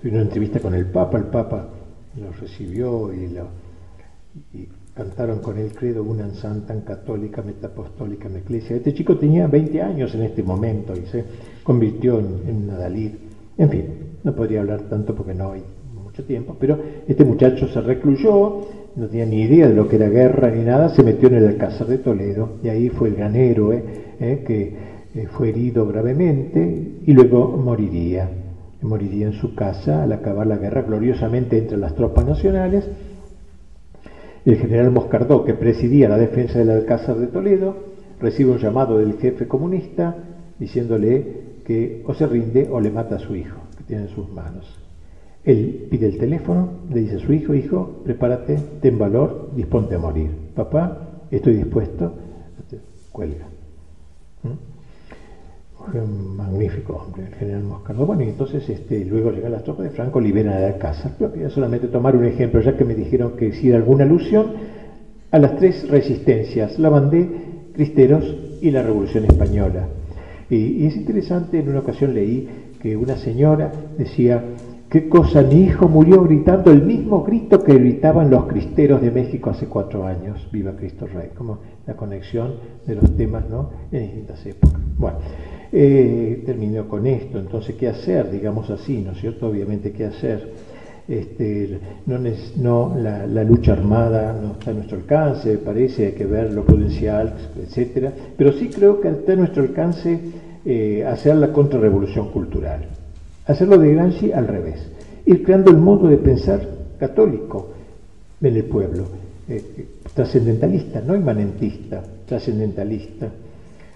Tuve una entrevista con el Papa, el Papa lo recibió y, cantaron con él credo una santa, católica, metapostólica, eclesia. Este chico tenía 20 años en este momento y se convirtió en, en Nadalid. En fin, no podría hablar tanto porque no hay mucho tiempo, pero este muchacho se recluyó, no tenía ni idea de lo que era guerra ni nada, se metió en el Alcázar de Toledo y ahí fue el gran héroe eh, que eh, fue herido gravemente y luego moriría. Moriría en su casa al acabar la guerra gloriosamente entre las tropas nacionales. El general Moscardó, que presidía la defensa del Alcázar de Toledo, recibe un llamado del jefe comunista diciéndole que o se rinde o le mata a su hijo, que tiene en sus manos. Él pide el teléfono, le dice a su hijo, hijo, prepárate, ten valor, disponte a morir. Papá, estoy dispuesto, cuelga. ¿Mm? Un magnífico hombre, el general Moscardo. Bueno, y entonces este, luego llegan las tropas de Franco, liberan a la casa. Pero quería solamente tomar un ejemplo, ya que me dijeron que si alguna alusión a las tres resistencias, la bandé, Cristeros y la Revolución Española. y es interesante, en una ocasión leí que una señora decía, ¿Qué cosa? Mi hijo murió gritando el mismo grito que gritaban los cristeros de México hace cuatro años. Viva Cristo Rey. Como la conexión de los temas ¿no? en distintas épocas. Bueno, eh, terminó con esto. Entonces, ¿qué hacer? Digamos así, ¿no es cierto? Obviamente, ¿qué hacer? Este, no, la, lucha armada no está a nuestro alcance, parece, hay que ver lo prudencial, etcétera, pero sí creo que está a nuestro alcance eh, hacer la contrarrevolución cultural. Hacerlo de Gramsci al revés, ir creando el modo de pensar católico en el pueblo, eh, trascendentalista, no inmanentista, trascendentalista.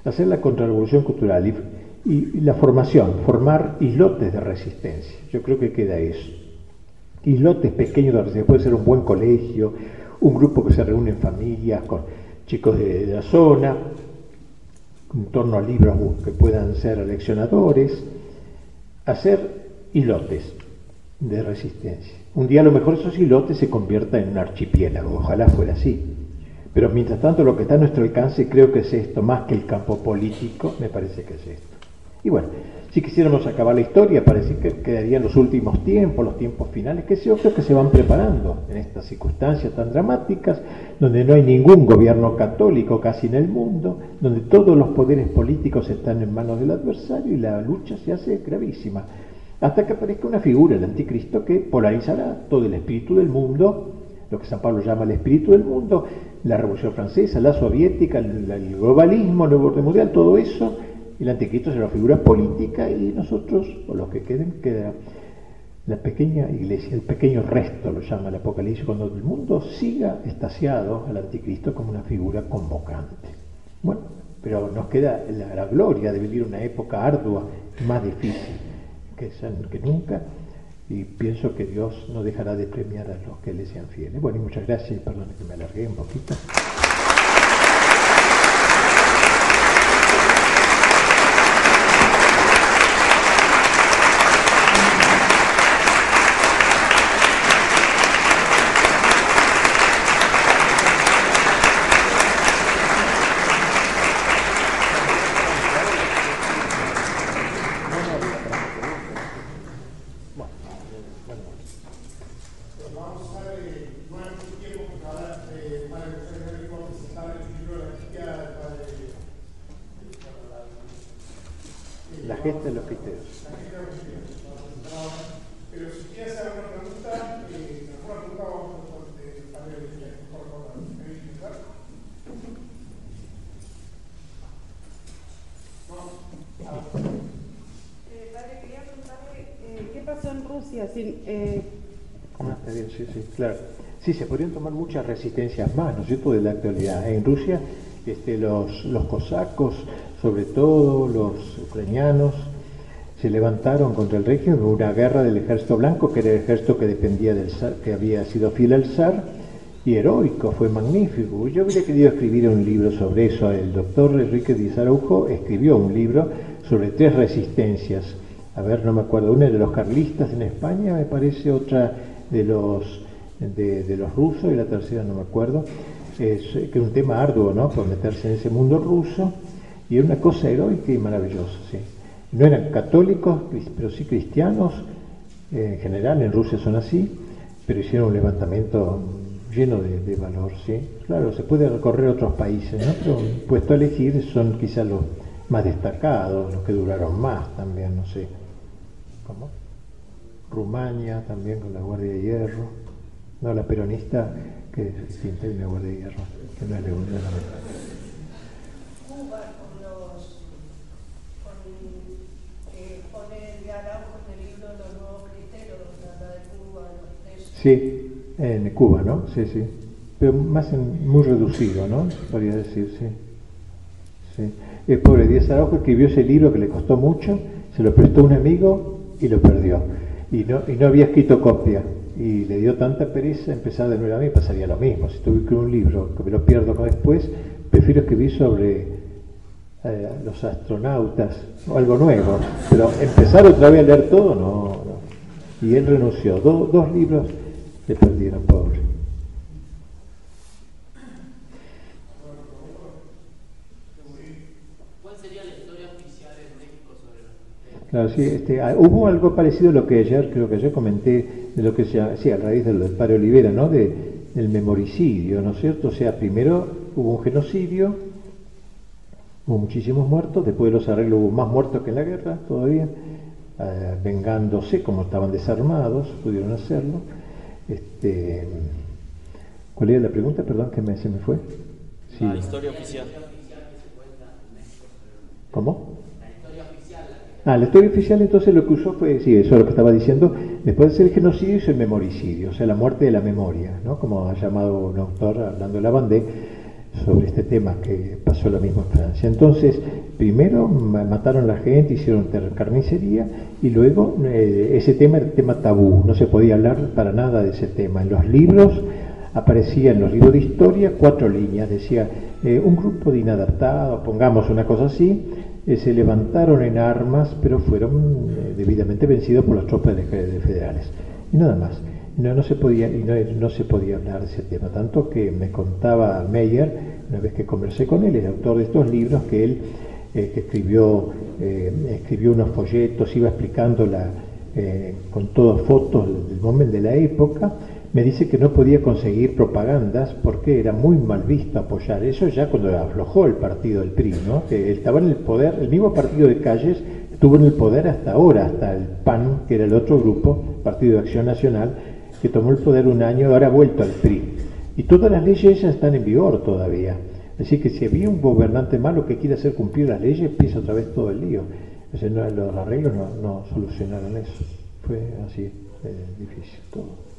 Hacer la contrarrevolución cultural y, y, la formación, formar islotes de resistencia. Yo creo que queda eso. Islotes pequeños de resistencia, puede ser un buen colegio, un grupo que se reúne en familias con chicos de, de la zona, en torno a libros que puedan ser leccionadores, hacer hilotes de resistencia. Un día a lo mejor esos hilotes se conviertan en un archipiélago, ojalá fuera así. Pero mientras tanto lo que está a nuestro alcance creo que es esto, más que el campo político, me parece que es esto. Y bueno, si quisiéramos acabar la historia, parece que quedarían los últimos tiempos, los tiempos finales, que creo que se van preparando en estas circunstancias tan dramáticas, donde no hay ningún gobierno católico casi en el mundo, donde todos los poderes políticos están en manos del adversario y la lucha se hace gravísima, hasta que aparezca una figura, el anticristo, que polarizará todo el espíritu del mundo, lo que San Pablo llama el espíritu del mundo, la Revolución Francesa, la soviética, el globalismo, el nuevo orden mundial, todo eso el anticristo será una figura política y nosotros, o los que queden, queda la pequeña iglesia, el pequeño resto, lo llama el Apocalipsis, cuando el mundo siga estasiado al anticristo como una figura convocante. Bueno, pero nos queda la, gloria de vivir una época ardua, más difícil que, nunca, y pienso que Dios no dejará de premiar a los que le sean fieles. Bueno, y muchas gracias, perdón que me alargué un poquito. Sí, se podrían tomar muchas resistencias más, ¿no es cierto?, de la actualidad. En Rusia, este, los, los cosacos, sobre todo los ucranianos, se levantaron contra el régimen, una guerra del ejército blanco, que era el ejército que dependía del zar, que había sido fiel al zar, y heroico, fue magnífico. Yo hubiera querido escribir un libro sobre eso. El doctor Enrique Araujo escribió un libro sobre tres resistencias. A ver, no me acuerdo, una de los carlistas en España, me parece, otra de los de, los rusos y la tercera no me acuerdo, es, que es un tema arduo, ¿no? Por meterse en ese mundo ruso y es una cosa heroica y maravillosa, ¿sí? No eran católicos, pero sí cristianos, en general en Rusia son así, pero hicieron un levantamiento lleno de, valor, ¿sí? Claro, se puede recorrer otros países, ¿no? Pero puesto a elegir son quizás los más destacados, los que duraron más también, no sé. ¿Cómo? Rumania también con la Guardia de Hierro. No, la peronista que es distinta la Guardia de Hierro, que no es de una Cuba con los pone Araujo en el libro los nuevos criterios, la de Cuba. Sí, en Cuba, ¿no? Sí, sí. Pero más en, muy reducido, ¿no? Podría decir, sí. sí. El pobre Díaz Araujo escribió ese libro que le costó mucho, se lo prestó un amigo y lo perdió. Y no, y no había escrito copia y le dio tanta pereza empezar de nuevo a mí, pasaría lo mismo. Si tuve un libro que me lo pierdo después, prefiero escribir sobre eh, los astronautas o algo nuevo. Pero empezar otra vez a leer todo, no. Y él renunció. dos libros le perdieron, pobre. Claro, sí, este, ah, hubo algo parecido a lo que ayer, creo que ayer comenté, de lo que se sí, a raíz del padre Olivera, ¿no? De, del memoricidio, ¿no es cierto? O sea, primero hubo un genocidio, hubo muchísimos muertos, después de los arreglos hubo más muertos que en la guerra todavía, eh, vengándose, como estaban desarmados, pudieron hacerlo. Este, ¿Cuál era la pregunta? Perdón, que me, se me fue. Sí. La historia oficial. ¿Cómo? Ah, la historia oficial entonces lo que usó fue, sí, eso es lo que estaba diciendo, después de el genocidio hizo el memoricidio, o sea, la muerte de la memoria, ¿no? Como ha llamado un autor hablando de la bandé sobre este tema que pasó lo mismo en Francia. Entonces, primero mataron a la gente, hicieron carnicería y luego eh, ese tema era tema tabú, no se podía hablar para nada de ese tema. En los libros aparecían en los libros de historia cuatro líneas, decía eh, un grupo de inadaptados, pongamos una cosa así, eh, se levantaron en armas, pero fueron eh, debidamente vencidos por las tropas de, federales. Y nada más. No, no, se podía, y no, se podía hablar de ese tema. Tanto que me contaba Meyer, una vez que conversé con él, el autor de estos libros, que él eh, escribió, escribió unos folletos, iba explicando la, con todas fotos del momento de la época, me dice que no podía conseguir propagandas porque era muy mal visto apoyar. Eso ya cuando aflojó el partido del PRI, ¿no? que estaba en el poder, el mismo partido de Calles estuvo en el poder hasta ahora, hasta el PAN, que era el otro grupo, Partido de Acción Nacional, que tomó el poder un año y ahora ha vuelto al PRI. Y todas las leyes ya están en vigor todavía. Así que si había un gobernante malo que quiere hacer cumplir las leyes, empieza otra vez todo el lío. los arreglos no, solucionaron eso. Fue así, eh, difícil todo.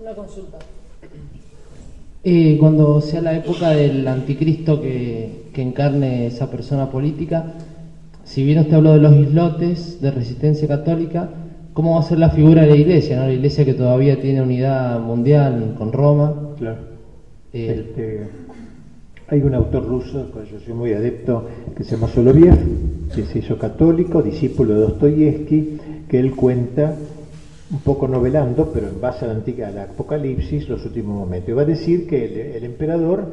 Una consulta. Eh, cuando sea la época del anticristo que, encarne esa persona política, si bien usted habló de los islotes de resistencia católica, ¿cómo va a ser la figura de la iglesia? ¿no? La iglesia que todavía tiene unidad mundial con Roma. Claro. Este, hay un autor ruso, que yo soy muy adepto, que se llama Soloviev, que se hizo católico, discípulo de Dostoyevsky, que él cuenta un poco novelando, pero en base a la antigua, al Apocalipsis, los últimos momentos. Va a decir que el, emperador,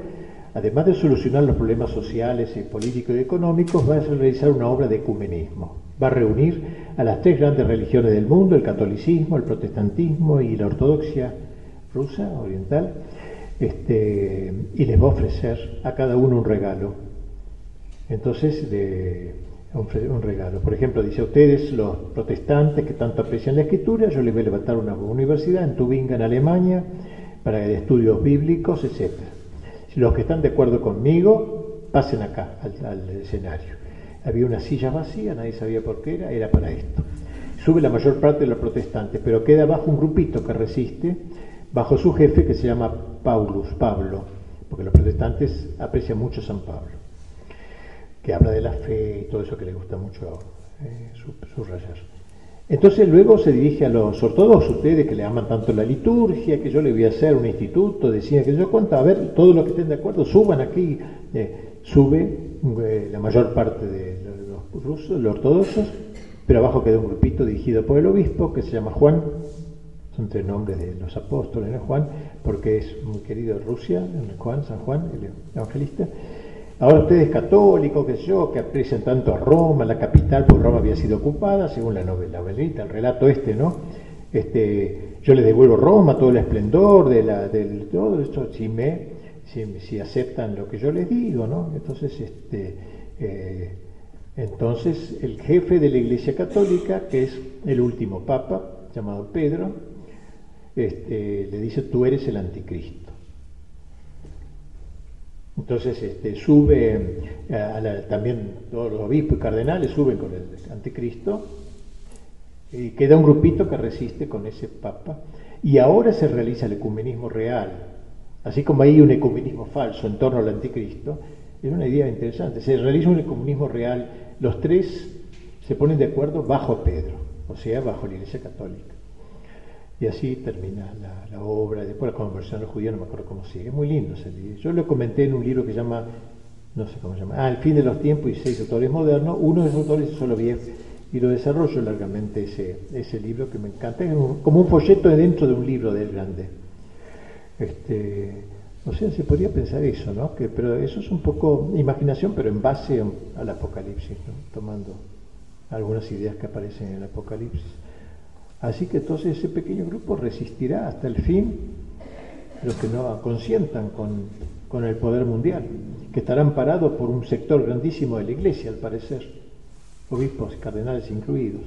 además de solucionar los problemas sociales, políticos y económicos, va a realizar una obra de ecumenismo. Va a reunir a las tres grandes religiones del mundo, el catolicismo, el protestantismo y la ortodoxia rusa, oriental, este, y les va a ofrecer a cada uno un regalo. Entonces, de, un regalo. Por ejemplo, dice a ustedes, los protestantes que tanto aprecian la escritura, yo les voy a levantar una universidad en Tubinga, en Alemania, para estudios bíblicos, etc. Si los que están de acuerdo conmigo, pasen acá, al, escenario. Había una silla vacía, nadie sabía por qué era, era para esto. Sube la mayor parte de los protestantes, pero queda bajo un grupito que resiste, bajo su jefe que se llama Paulus, Pablo, porque los protestantes aprecian mucho a San Pablo que habla de la fe y todo eso que le gusta mucho eh, subrayar. Entonces luego se dirige a los ortodoxos, ustedes que le aman tanto la liturgia, que yo le voy a hacer un instituto, decía que yo cuento, a ver, todos los que estén de acuerdo, suban aquí, eh, sube eh, la mayor parte de los rusos, los ortodoxos, pero abajo queda un grupito dirigido por el obispo que se llama Juan, son tres nombres de los apóstoles. Juan, porque es muy querido en Rusia, Juan, San Juan, el evangelista, Ahora ustedes católicos, que yo, que aprecian tanto a Roma, la capital, porque Roma había sido ocupada, según la novela, el relato este, ¿no? Este, yo les devuelvo Roma, todo el esplendor de la, del todo esto, si me, si, aceptan lo que yo les digo, ¿no? Entonces, este, eh, entonces el jefe de la Iglesia Católica, que es el último papa, llamado Pedro, este, le dice, tú eres el anticristo. Entonces este, sube, eh, también todos los obispos y cardenales suben con el anticristo y queda un grupito que resiste con ese papa. Y ahora se realiza el ecumenismo real, así como hay un ecumenismo falso en torno al anticristo, es una idea interesante. Se realiza un ecumenismo real, los tres se ponen de acuerdo bajo Pedro, o sea, bajo la Iglesia Católica. Y así termina la, obra. Después la conversión de los judíos, no me acuerdo cómo sigue. Muy lindo ese libro. Yo lo comenté en un libro que se llama, no sé cómo se llama, Ah, El fin de los tiempos y seis autores modernos. Uno de esos autores es Soloviev y lo desarrollo largamente ese, ese libro que me encanta. Es como un folleto dentro de un libro del grande. Este, o sea, se podría pensar eso, ¿no? Que, pero eso es un poco imaginación, pero en base al Apocalipsis, tomando algunas ideas que aparecen en el Apocalipsis. Así que entonces ese pequeño grupo resistirá hasta el fin los que no consientan con, con el poder mundial, que estarán parados por un sector grandísimo de la iglesia, al parecer, obispos, cardenales incluidos.